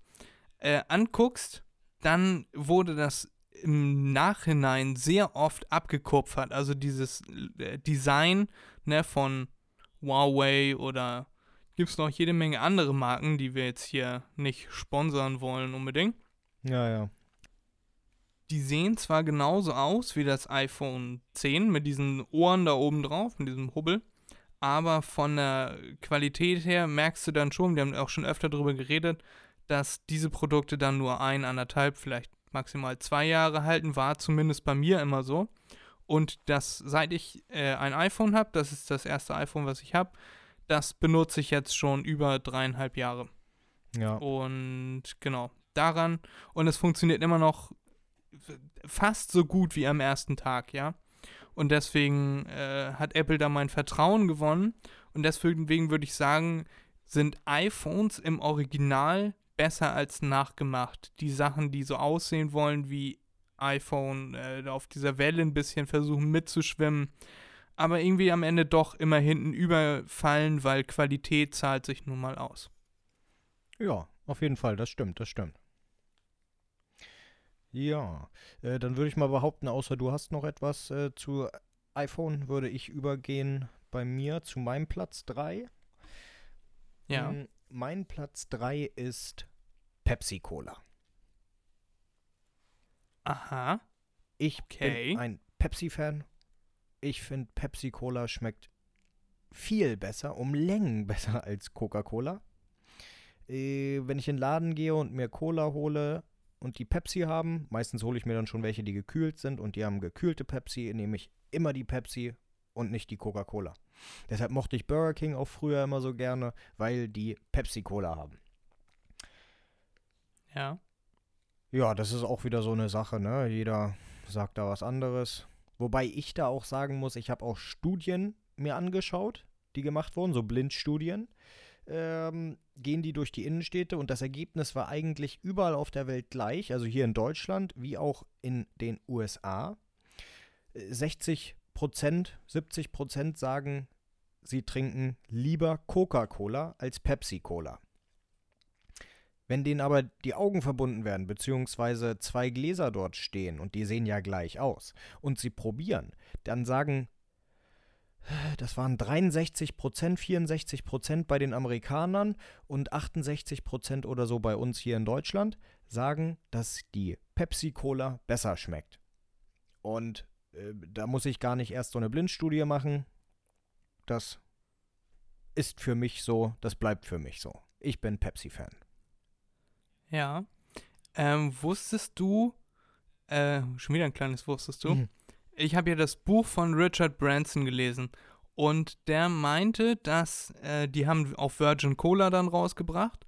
äh, anguckst, dann wurde das im Nachhinein sehr oft abgekupfert. Also dieses äh, Design ne, von Huawei oder gibt es noch jede Menge andere Marken, die wir jetzt hier nicht sponsern wollen unbedingt. Ja, ja. Die sehen zwar genauso aus wie das iPhone 10 mit diesen Ohren da oben drauf, mit diesem Hubbel, aber von der Qualität her merkst du dann schon, wir haben auch schon öfter darüber geredet, dass diese Produkte dann nur ein, anderthalb, vielleicht maximal zwei Jahre halten, war zumindest bei mir immer so. Und das, seit ich äh, ein iPhone habe, das ist das erste iPhone, was ich habe, das benutze ich jetzt schon über dreieinhalb Jahre. Ja. Und genau, daran. Und es funktioniert immer noch fast so gut wie am ersten Tag, ja. Und deswegen äh, hat Apple da mein Vertrauen gewonnen. Und deswegen würde ich sagen, sind iPhones im Original besser als nachgemacht. Die Sachen, die so aussehen wollen wie iPhone, äh, auf dieser Welle ein bisschen versuchen mitzuschwimmen, aber irgendwie am Ende doch immer hinten überfallen, weil Qualität zahlt sich nun mal aus. Ja, auf jeden Fall, das stimmt, das stimmt. Ja, äh, dann würde ich mal behaupten, außer du hast noch etwas äh, zu iPhone, würde ich übergehen bei mir zu meinem Platz 3. Ja. Mm, Mein Platz 3 ist Pepsi Cola. Aha. Ich Okay. bin ein Pepsi-Fan. Ich finde, Pepsi Cola schmeckt viel besser, um Längen (laughs) besser als Coca-Cola. Äh, wenn ich in den Laden gehe und mir Cola hole und die Pepsi haben, meistens hole ich mir dann schon welche, die gekühlt sind und die haben gekühlte Pepsi, nehme ich immer die Pepsi und nicht die Coca-Cola. Deshalb mochte ich Burger King auch früher immer so gerne, weil die Pepsi Cola haben. Ja. Ja, das ist auch wieder so eine Sache, ne? Jeder sagt da was anderes. Wobei ich da auch sagen muss, ich habe auch Studien mir angeschaut, die gemacht wurden, so Blindstudien. Ähm, gehen die durch die Innenstädte und das Ergebnis war eigentlich überall auf der Welt gleich, also hier in Deutschland wie auch in den USA. Äh, 60 Prozent, 70 Prozent sagen, sie trinken lieber Coca-Cola als Pepsi-Cola. Wenn denen aber die Augen verbunden werden, beziehungsweise zwei Gläser dort stehen und die sehen ja gleich aus und sie probieren, dann sagen, das waren 63 Prozent, 64 Prozent bei den Amerikanern und 68 Prozent oder so bei uns hier in Deutschland, sagen, dass die Pepsi-Cola besser schmeckt. Und äh, da muss ich gar nicht erst so eine Blindstudie machen. Das ist für mich so, das bleibt für mich so. Ich bin Pepsi-Fan. Ja. Ähm, wusstest du, äh, schon wieder ein kleines wusstest du, Mhm. Ich habe ja das Buch von Richard Branson gelesen und der meinte, dass äh, die haben auf Virgin Cola dann rausgebracht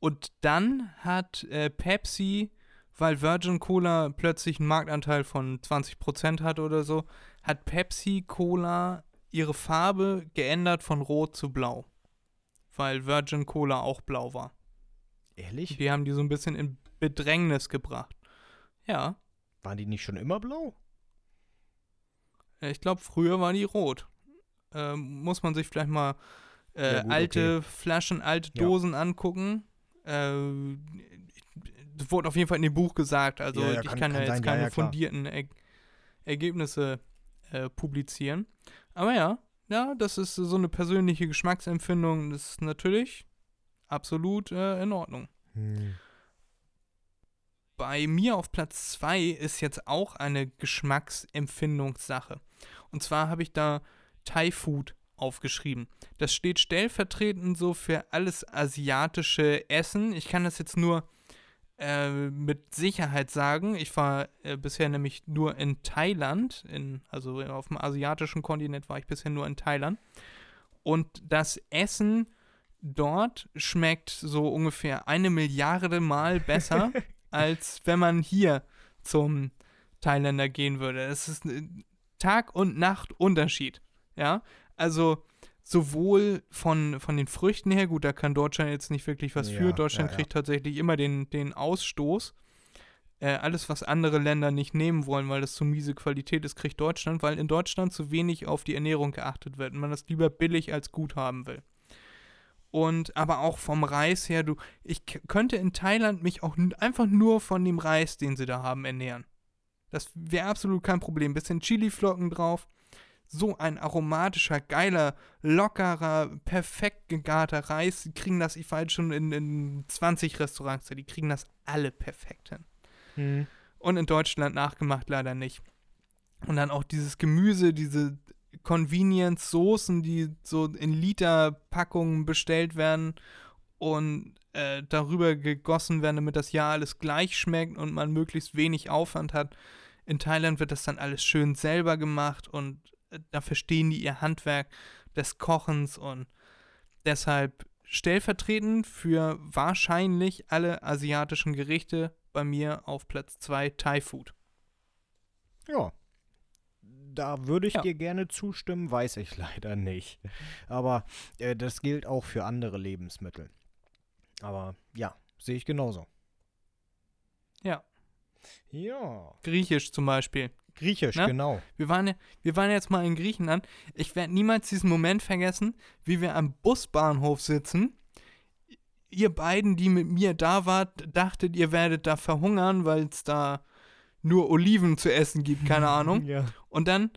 und dann hat äh, Pepsi, weil Virgin Cola plötzlich einen Marktanteil von 20% hat oder so, hat Pepsi Cola ihre Farbe geändert von rot zu blau, weil Virgin Cola auch blau war. Ehrlich? Die haben die so ein bisschen in Bedrängnis gebracht. Ja, Waren die nicht schon immer blau? Ich glaube, früher war die rot. Ähm, muss man sich vielleicht mal äh, Ja, gut, alte Flaschen, alte Ja. Dosen angucken. Äh, das wurde auf jeden Fall in dem Buch gesagt. Also Ja, ja, ich kann- kann, ja jetzt sein, ja, keine ja, fundierten er Ergebnisse äh, publizieren. Aber ja, ja, das ist so eine persönliche Geschmacksempfindung. Das ist natürlich absolut äh, in Ordnung. Hm. Bei mir auf Platz 2 ist jetzt auch eine Geschmacksempfindungssache. Und zwar habe ich da Thai Food aufgeschrieben. Das steht stellvertretend so für alles asiatische Essen. Ich kann das jetzt nur äh, mit Sicherheit sagen. Ich war äh, bisher nämlich nur in Thailand, in, also auf dem asiatischen Kontinent war ich bisher nur in Thailand. Und das Essen dort schmeckt so ungefähr eine Milliarde Mal besser, (laughs) als wenn man hier zum Thailänder gehen würde. Es ist Tag- und Nacht-Unterschied. Ja, also sowohl von, von den Früchten her, gut, da kann Deutschland jetzt nicht wirklich was Ja, für. Deutschland ja. kriegt tatsächlich immer den, den Ausstoß. Äh, alles, was andere Länder nicht nehmen wollen, weil das zu miese Qualität ist, kriegt Deutschland, weil in Deutschland zu wenig auf die Ernährung geachtet wird und man das lieber billig als gut haben will. Und aber auch vom Reis her, du, ich könnte in Thailand mich auch einfach nur von dem Reis, den sie da haben, ernähren. Das wäre absolut kein Problem. Bisschen Chiliflocken drauf. So ein aromatischer, geiler, lockerer, perfekt gegarter Reis. Die kriegen das, ich war jetzt schon in, in 20 Restaurants, die kriegen das alle perfekt hin. Hm. Und in Deutschland nachgemacht leider nicht. Und dann auch dieses Gemüse, diese Convenience-Soßen, die so in Liter-Packungen bestellt werden und äh, darüber gegossen werden, damit das ja alles gleich schmeckt und man möglichst wenig Aufwand hat. In Thailand wird das dann alles schön selber gemacht und äh, da verstehen die ihr Handwerk des Kochens und deshalb stellvertretend für wahrscheinlich alle asiatischen Gerichte bei mir auf Platz 2 Thai Food. Ja. Da würde ich Ja. dir gerne zustimmen, weiß ich (laughs) leider nicht. Aber äh, das gilt auch für andere Lebensmittel. Aber ja, sehe ich genauso. Ja. Ja. Griechisch zum Beispiel. Griechisch, Ne? genau. Wir waren, ja, wir waren jetzt mal in Griechenland. Ich werde niemals diesen Moment vergessen, wie wir am Busbahnhof sitzen. Ihr beiden, die mit mir da wart, dachtet, ihr werdet da verhungern, weil es da nur Oliven zu essen gibt, keine (laughs) Ahnung. Ja. Und dann,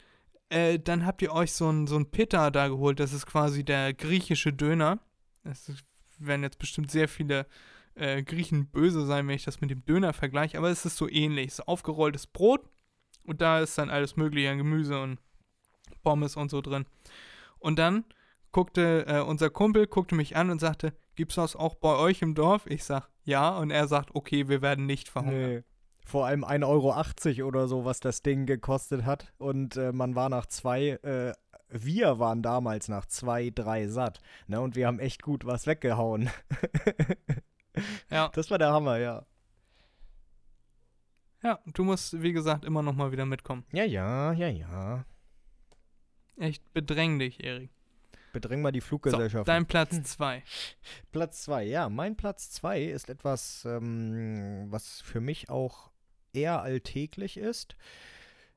äh, dann habt ihr euch so ein, so ein Pitta da geholt. Das ist quasi der griechische Döner. Es werden jetzt bestimmt sehr viele äh, Griechen böse sein, wenn ich das mit dem Döner vergleiche. Aber es ist so ähnlich. Es ist aufgerolltes Brot und da ist dann alles Mögliche an Gemüse und Pommes und so drin. Und dann guckte äh, unser Kumpel guckte mich an und sagte, gibt's das auch bei euch im Dorf? Ich sag, ja. Und er sagt, okay, wir werden nicht verhungern. Nee. Vor allem 1,80 Euro oder so, was das Ding gekostet hat. Und äh, man war nach zwei, äh, wir waren damals nach zwei, drei satt. Ne? Und wir haben echt gut was weggehauen. (laughs) Ja. Das war der Hammer, ja. Ja, du musst, wie gesagt, immer noch mal wieder mitkommen. Ja, ja, ja, ja. Echt bedräng dich, Erik. Bedräng mal die So, Fluggesellschaft. dein Platz 2. Platz 2, ja. Mein Platz 2 ist etwas, ähm, was für mich auch eher alltäglich ist.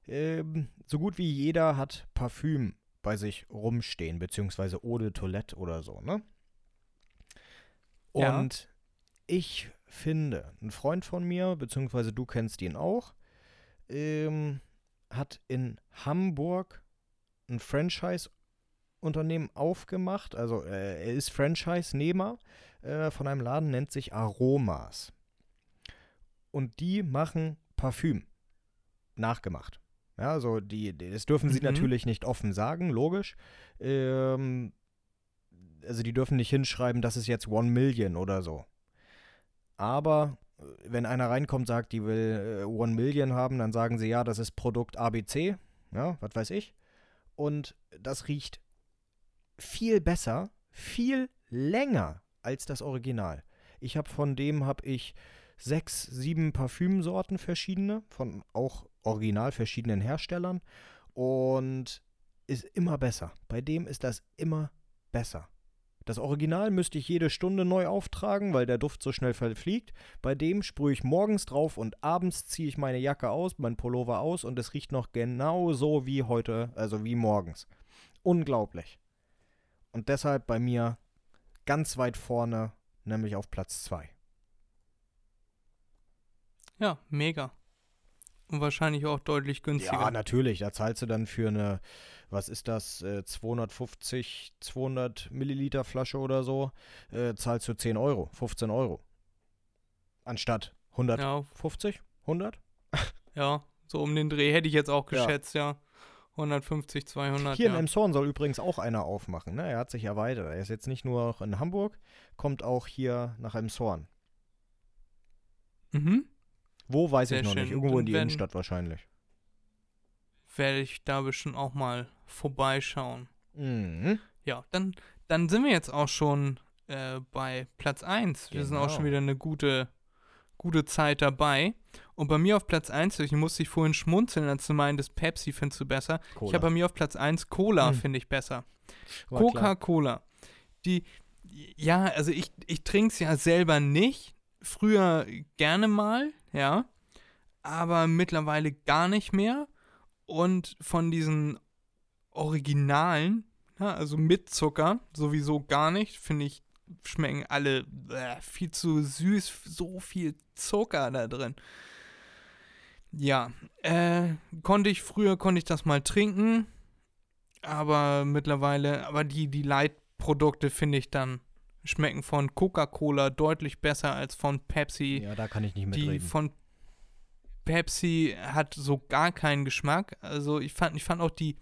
ähm, so gut wie jeder hat Parfüm bei sich rumstehen, beziehungsweise Eau de Toilette oder so, ne? Ja. Und ich finde, ein Freund von mir, beziehungsweise du kennst ihn auch, ähm, hat in Hamburg ein Franchise-Unternehmen aufgemacht. Also äh, er ist Franchise-Nehmer äh, von einem Laden, nennt sich Aromas. Und die machen Parfüm. Nachgemacht. Ja, also die, das dürfen sie Mhm. natürlich nicht offen sagen, logisch. Ähm, also die dürfen nicht hinschreiben, das ist jetzt One Million oder so. Aber äh, wenn einer reinkommt, sagt, die will äh, One Million haben, dann sagen sie, ja, das ist Produkt ABC, ja, was weiß ich. Und das riecht viel besser, viel länger als das Original. Ich habe von dem habe ich sechs, sieben Parfümsorten verschiedene, von auch original verschiedenen Herstellern und ist immer besser. Bei dem ist das immer besser. Das Original müsste ich jede Stunde neu auftragen, weil der Duft so schnell verfliegt. Bei dem sprühe ich morgens drauf und abends ziehe ich meine Jacke aus, mein Pullover aus und es riecht noch genau so wie heute, also wie morgens. Unglaublich. Und deshalb bei mir ganz weit vorne, nämlich auf Platz 2. Ja, mega. Und wahrscheinlich auch deutlich günstiger. Ja, natürlich. Da zahlst du dann für eine, was ist das, äh, 250, 200 Milliliter Flasche oder so, äh, zahlst du 10 Euro, 15 Euro. Anstatt 150, ja, 100? (laughs) ja, so um den Dreh hätte ich jetzt auch Ja. geschätzt, ja. 150, 200, Hier ja. in Emshorn soll übrigens auch einer aufmachen. Ne? Er hat sich erweitert. Er ist jetzt nicht nur in Hamburg, kommt auch hier nach Emshorn. mhm. Wo, weiß Sehr ich noch schön. nicht. Irgendwo in die Wenn- Innenstadt wahrscheinlich. Werde ich da bestimmt auch mal vorbeischauen. Mhm. Ja, dann, dann sind wir jetzt auch schon äh, bei Platz 1. Wir sind auch Genau. schon wieder eine gute, gute Zeit dabei. Und bei mir auf Platz 1, ich musste ich vorhin schmunzeln, als du meintest, Pepsi findest du besser. Cola. Ich habe bei mir auf Platz 1 Cola, Hm. finde ich besser. Coca-Cola. Die, ja, also ich, ich trinke es ja selber nicht. Früher gerne mal, ja. Aber mittlerweile gar nicht mehr. Und von diesen Originalen, ja, also mit Zucker, sowieso gar nicht, finde ich, schmecken alle äh, viel zu süß, so viel Zucker da drin. Ja, äh, konnte ich früher, konnte ich das mal trinken, aber mittlerweile, aber die, die Light-Produkte finde ich dann schmecken von Coca-Cola deutlich besser als von Pepsi. Ja, da kann ich nicht die mitreden. von Pepsi hat so gar keinen Geschmack. Also ich fand, ich fand auch die,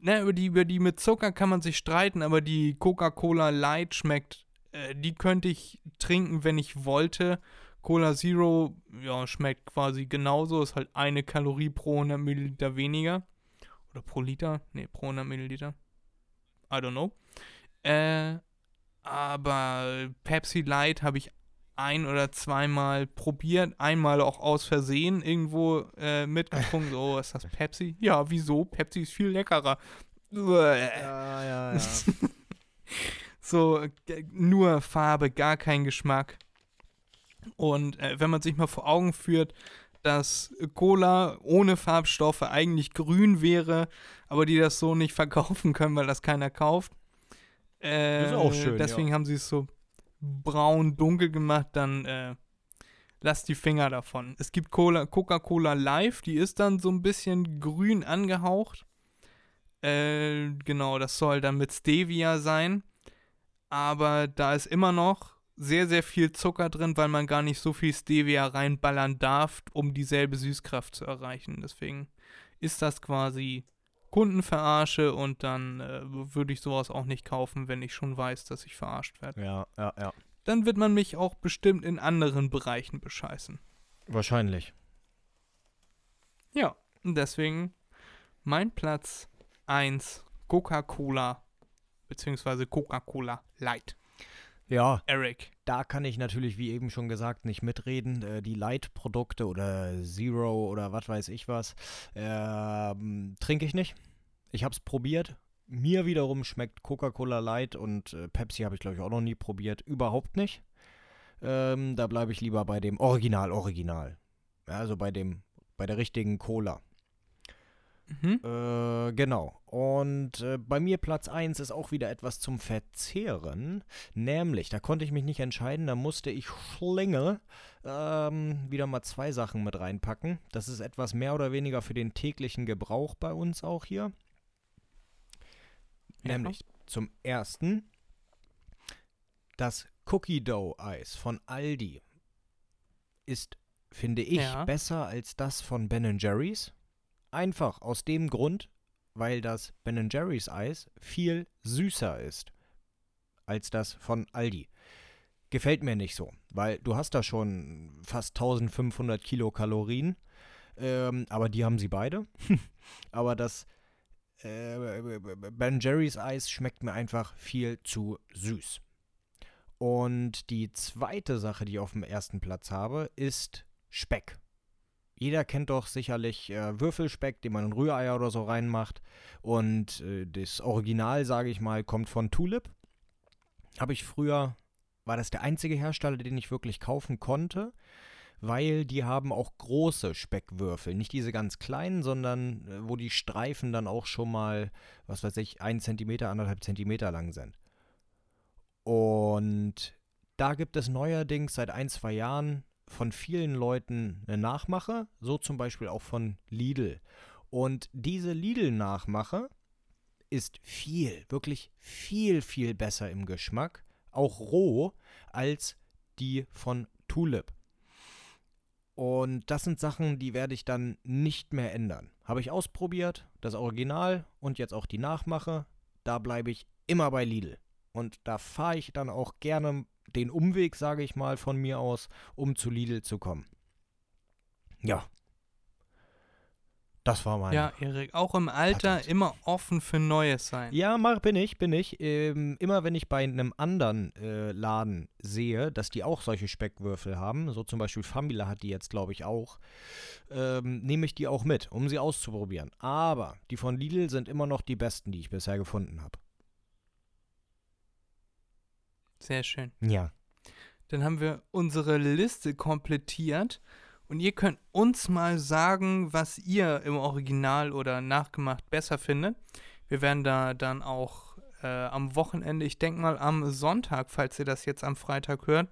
ne, über die, über die mit Zucker kann man sich streiten, aber die Coca-Cola Light schmeckt, äh, die könnte ich trinken, wenn ich wollte. Cola Zero, ja, schmeckt quasi genauso, ist halt eine Kalorie pro 100 Milliliter weniger. Oder pro Liter? Ne, pro 100 Milliliter. I don't know. Äh, aber Pepsi Light habe ich ein oder zweimal probiert, einmal auch aus Versehen irgendwo äh, mitgetrunken. (laughs) So, oh, ist das Pepsi? Ja, wieso? Pepsi ist viel leckerer. Ja, ja, ja. (laughs) So, nur Farbe, gar kein Geschmack. Und äh, wenn man sich mal vor Augen führt, dass Cola ohne Farbstoffe eigentlich grün wäre, aber die das so nicht verkaufen können, weil das keiner kauft. Äh, ist auch schön, Deswegen haben sie es so braun-dunkel gemacht, dann äh, lasst die Finger davon. Es gibt Cola- Coca-Cola Live, die ist dann so ein bisschen grün angehaucht. Äh, genau, das soll dann mit Stevia sein. Aber da ist immer noch sehr, sehr viel Zucker drin, weil man gar nicht so viel Stevia reinballern darf, um dieselbe Süßkraft zu erreichen. Deswegen ist das quasi Kundenverarsche und dann äh, würde ich sowas auch nicht kaufen, wenn ich schon weiß, dass ich verarscht werde. ja, ja, ja. Dann wird man mich auch bestimmt in anderen Bereichen bescheißen. Wahrscheinlich. Ja, deswegen mein Platz 1 Coca-Cola beziehungsweise Coca-Cola Light. Ja, Eric. da kann ich natürlich, wie eben schon gesagt, nicht mitreden. Äh, die Light-Produkte oder Zero oder was weiß ich was, ähm, trinke ich nicht. Ich habe es probiert. Mir wiederum schmeckt Coca-Cola Light und äh, Pepsi habe ich, glaube ich, auch noch nie probiert. Überhaupt nicht. Ähm, da bleibe ich lieber bei dem Original, Original. Ja, also bei dem, bei der richtigen Cola. Mhm. Äh, genau. Und äh, bei mir Platz 1 ist auch wieder etwas zum Verzehren. Nämlich, da konnte ich mich nicht entscheiden, da musste ich Schlingel ähm, wieder mal zwei Sachen mit reinpacken. Das ist etwas mehr oder weniger für den täglichen Gebrauch bei uns auch hier. Ja. Nämlich zum ersten das Cookie Dough Eis von Aldi ist, finde ich, Ja. besser als das von Ben Jerry's. Einfach aus dem Grund, weil das Ben Jerry's Eis viel süßer ist als das von Aldi. Gefällt mir nicht so, weil du hast da schon fast 1500 Kilokalorien, ähm, aber die haben sie beide. (laughs) aber das äh, Ben Jerry's Eis schmeckt mir einfach viel zu süß. Und die zweite Sache, die ich auf dem ersten Platz habe, ist Speck. Jeder kennt doch sicherlich äh, Würfelspeck, den man in Rühreier oder so reinmacht. Und äh, das Original, sage ich mal, kommt von Tulip. Habe ich früher, war das der einzige Hersteller, den ich wirklich kaufen konnte, weil die haben auch große Speckwürfel. Nicht diese ganz kleinen, sondern äh, wo die Streifen dann auch schon mal, was weiß ich, 1 cm, 1,5 cm lang sind. Und da gibt es neuerdings seit ein, zwei Jahren von vielen Leuten eine Nachmache, so zum Beispiel auch von Lidl. Und diese Lidl-Nachmache ist viel, wirklich viel, viel besser im Geschmack, auch roh, als die von Tulip. Und das sind Sachen, die werde ich dann nicht mehr ändern. Habe ich ausprobiert, das Original und jetzt auch die Nachmache. Da bleibe ich immer bei Lidl. Und da fahre ich dann auch gerne den Umweg, sage ich mal, von mir aus, um zu Lidl zu kommen. Ja. Das war mein. Ja, Erik, auch im Alter Patent. immer offen für Neues sein. Ja, mach, bin ich, bin ich. Ähm, immer wenn ich bei einem anderen äh, Laden sehe, dass die auch solche Speckwürfel haben, so zum Beispiel Famila hat die jetzt, glaube ich, auch, ähm, nehme ich die auch mit, um sie auszuprobieren. Aber die von Lidl sind immer noch die besten, die ich bisher gefunden habe. Sehr schön. Ja. Dann haben wir unsere Liste komplettiert und ihr könnt uns mal sagen, was ihr im Original oder nachgemacht besser findet. Wir werden da dann auch äh, am Wochenende, ich denke mal am Sonntag, falls ihr das jetzt am Freitag hört,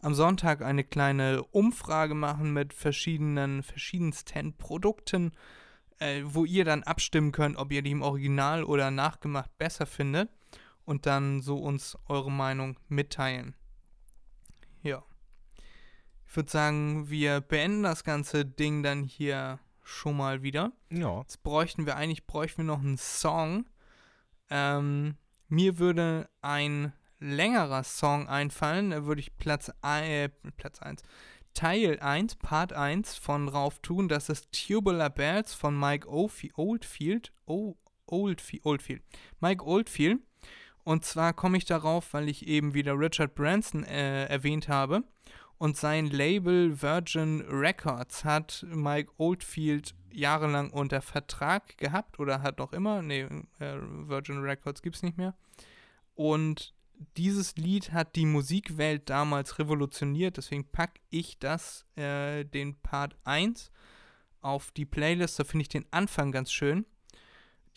am Sonntag eine kleine Umfrage machen mit verschiedenen, verschiedensten Produkten, äh, wo ihr dann abstimmen könnt, ob ihr die im Original oder nachgemacht besser findet und dann so uns eure Meinung mitteilen. Ja. Ich würde sagen, wir beenden das ganze Ding dann hier schon mal wieder. Ja. Jetzt bräuchten wir eigentlich bräuchten wir noch einen Song. Ähm, mir würde ein längerer Song einfallen. Da würde ich Platz, äh, Platz 1. Teil 1, Part 1 von rauf tun. Das ist Tubular Bells von Mike Oldfi- Oldfield. Oh, Oldfield. Oldfield. Mike Oldfield. Und zwar komme ich darauf, weil ich eben wieder Richard Branson äh, erwähnt habe. Und sein Label Virgin Records hat Mike Oldfield jahrelang unter Vertrag gehabt oder hat noch immer. Nee, äh, Virgin Records gibt es nicht mehr. Und dieses Lied hat die Musikwelt damals revolutioniert. Deswegen packe ich das, äh, den Part 1, auf die Playlist. Da finde ich den Anfang ganz schön.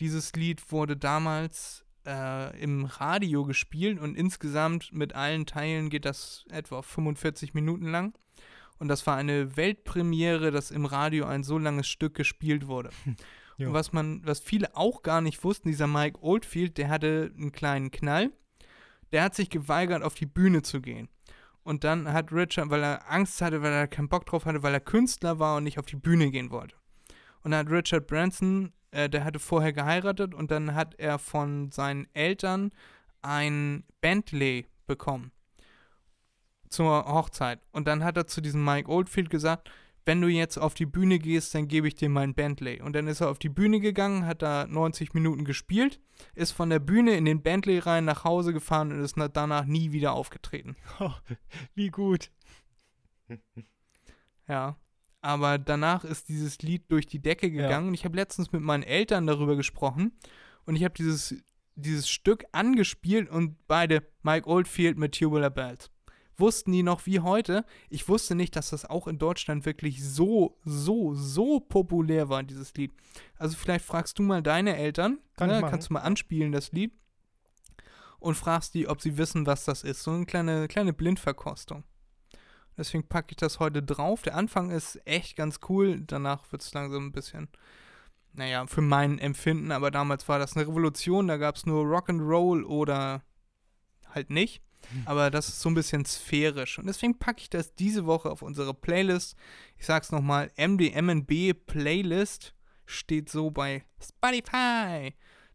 Dieses Lied wurde damals äh, im Radio gespielt und insgesamt mit allen Teilen geht das etwa 45 Minuten lang. Und das war eine Weltpremiere, dass im Radio ein so langes Stück gespielt wurde. (laughs) Ja. Und was man, was viele auch gar nicht wussten, dieser Mike Oldfield, der hatte einen kleinen Knall. Der hat sich geweigert, auf die Bühne zu gehen. Und dann hat Richard, weil er Angst hatte, weil er keinen Bock drauf hatte, weil er Künstler war und nicht auf die Bühne gehen wollte. Und dann hat Richard Branson, äh, der hatte vorher geheiratet und dann hat er von seinen Eltern ein Bentley bekommen zur Hochzeit. Und dann hat er zu diesem Mike Oldfield gesagt, wenn du jetzt auf die Bühne gehst, dann gebe ich dir mein Bentley. Und dann ist er auf die Bühne gegangen, hat da 90 Minuten gespielt, ist von der Bühne in den Bentley rein nach Hause gefahren und ist na- danach nie wieder aufgetreten. (laughs) Wie gut. Ja. Aber danach ist dieses Lied durch die Decke Ja. gegangen. Und ich habe letztens mit meinen Eltern darüber gesprochen. Und ich habe dieses, dieses Stück angespielt und beide Mike Oldfield mit Tubular Bells. wussten die noch wie heute. Ich wusste nicht, dass das auch in Deutschland wirklich so, so, so populär war, dieses Lied. Also vielleicht fragst du mal deine Eltern, Kann ne? kannst du mal anspielen, das Lied, und fragst die, ob sie wissen, was das ist. So eine kleine, kleine Blindverkostung. Deswegen packe ich das heute drauf. Der Anfang ist echt ganz cool, danach wird es langsam ein bisschen naja, für mein Empfinden, aber damals war das eine Revolution, da gab es nur Rock'n'Roll oder halt nicht. Aber das ist so ein bisschen sphärisch. Und deswegen packe ich das diese Woche auf unsere Playlist. Ich sag's nochmal, MDMNB Playlist steht so bei Spotify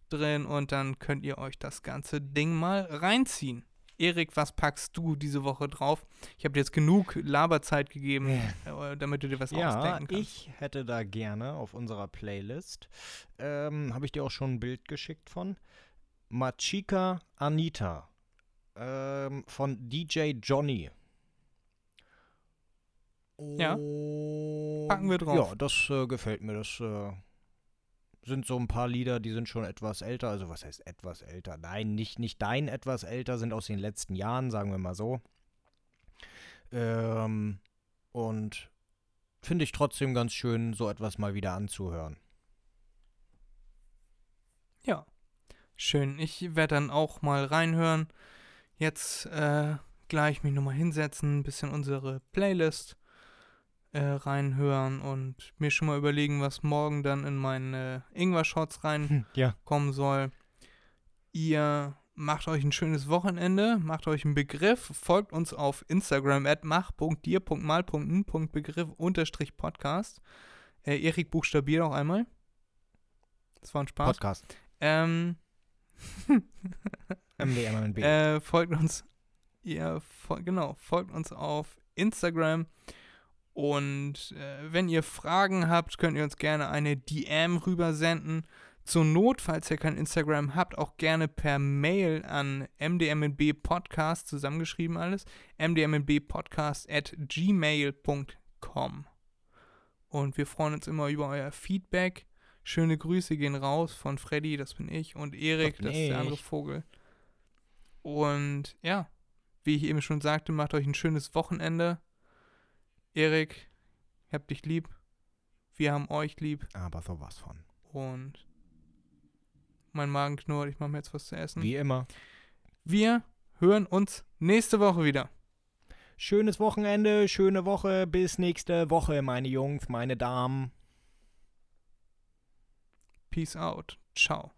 drin und dann könnt ihr euch das ganze Ding mal reinziehen. Erik, was packst du diese Woche drauf? Ich habe dir jetzt genug Laberzeit gegeben, äh, damit du dir was Ja, ausdenken kannst. ich hätte da gerne auf unserer Playlist, ähm, habe ich dir auch schon ein Bild geschickt von, Machika Anita ähm, von DJ Johnny. Ja, packen wir drauf. Ja, das äh, gefällt mir. Das äh, sind so ein paar Lieder, die sind schon etwas älter. Also was heißt etwas älter? Nein, nicht, nicht dein etwas älter, sind aus den letzten Jahren, sagen wir mal so. Ähm, und finde ich trotzdem ganz schön, so etwas mal wieder anzuhören. Ja, schön. Ich werde dann auch mal reinhören. Jetzt äh, gleich mich nochmal hinsetzen, ein bisschen unsere Playlist äh, reinhören und mir schon mal überlegen, was morgen dann in meine Ingwer-Shots reinkommen Ja. soll. Ihr macht euch ein schönes Wochenende, macht euch einen Begriff, folgt uns auf Instagram at mach.dir.mal.n.begriff unterstrich Podcast. Äh, Erik buchstabiert auch einmal. Das war ein Spaß. Podcast. Ähm, (laughs) MDMNB. äh, folgt uns, ja, fol genau, folgt uns auf Instagram. Und äh, wenn ihr Fragen habt, könnt ihr uns gerne eine DM rübersenden. Zur Not, falls ihr kein Instagram habt, auch gerne per Mail an mdmnbpodcast, zusammengeschrieben alles, mdmnbpodcast at gmail.com. Und wir freuen uns immer über euer Feedback. Schöne Grüße gehen raus von Freddy, das bin ich, und Erik, Das ist der andere. Vogel. Und ja, wie ich eben schon sagte, macht euch ein schönes Wochenende. Erik, ich hab dich lieb. Wir haben euch lieb. Aber sowas von. Und mein Magen knurrt, ich mache mir jetzt was zu essen. Wie immer. Wir hören uns nächste Woche wieder. Schönes Wochenende, schöne Woche. Bis nächste Woche, meine Jungs, meine Damen. Peace out. Ciao.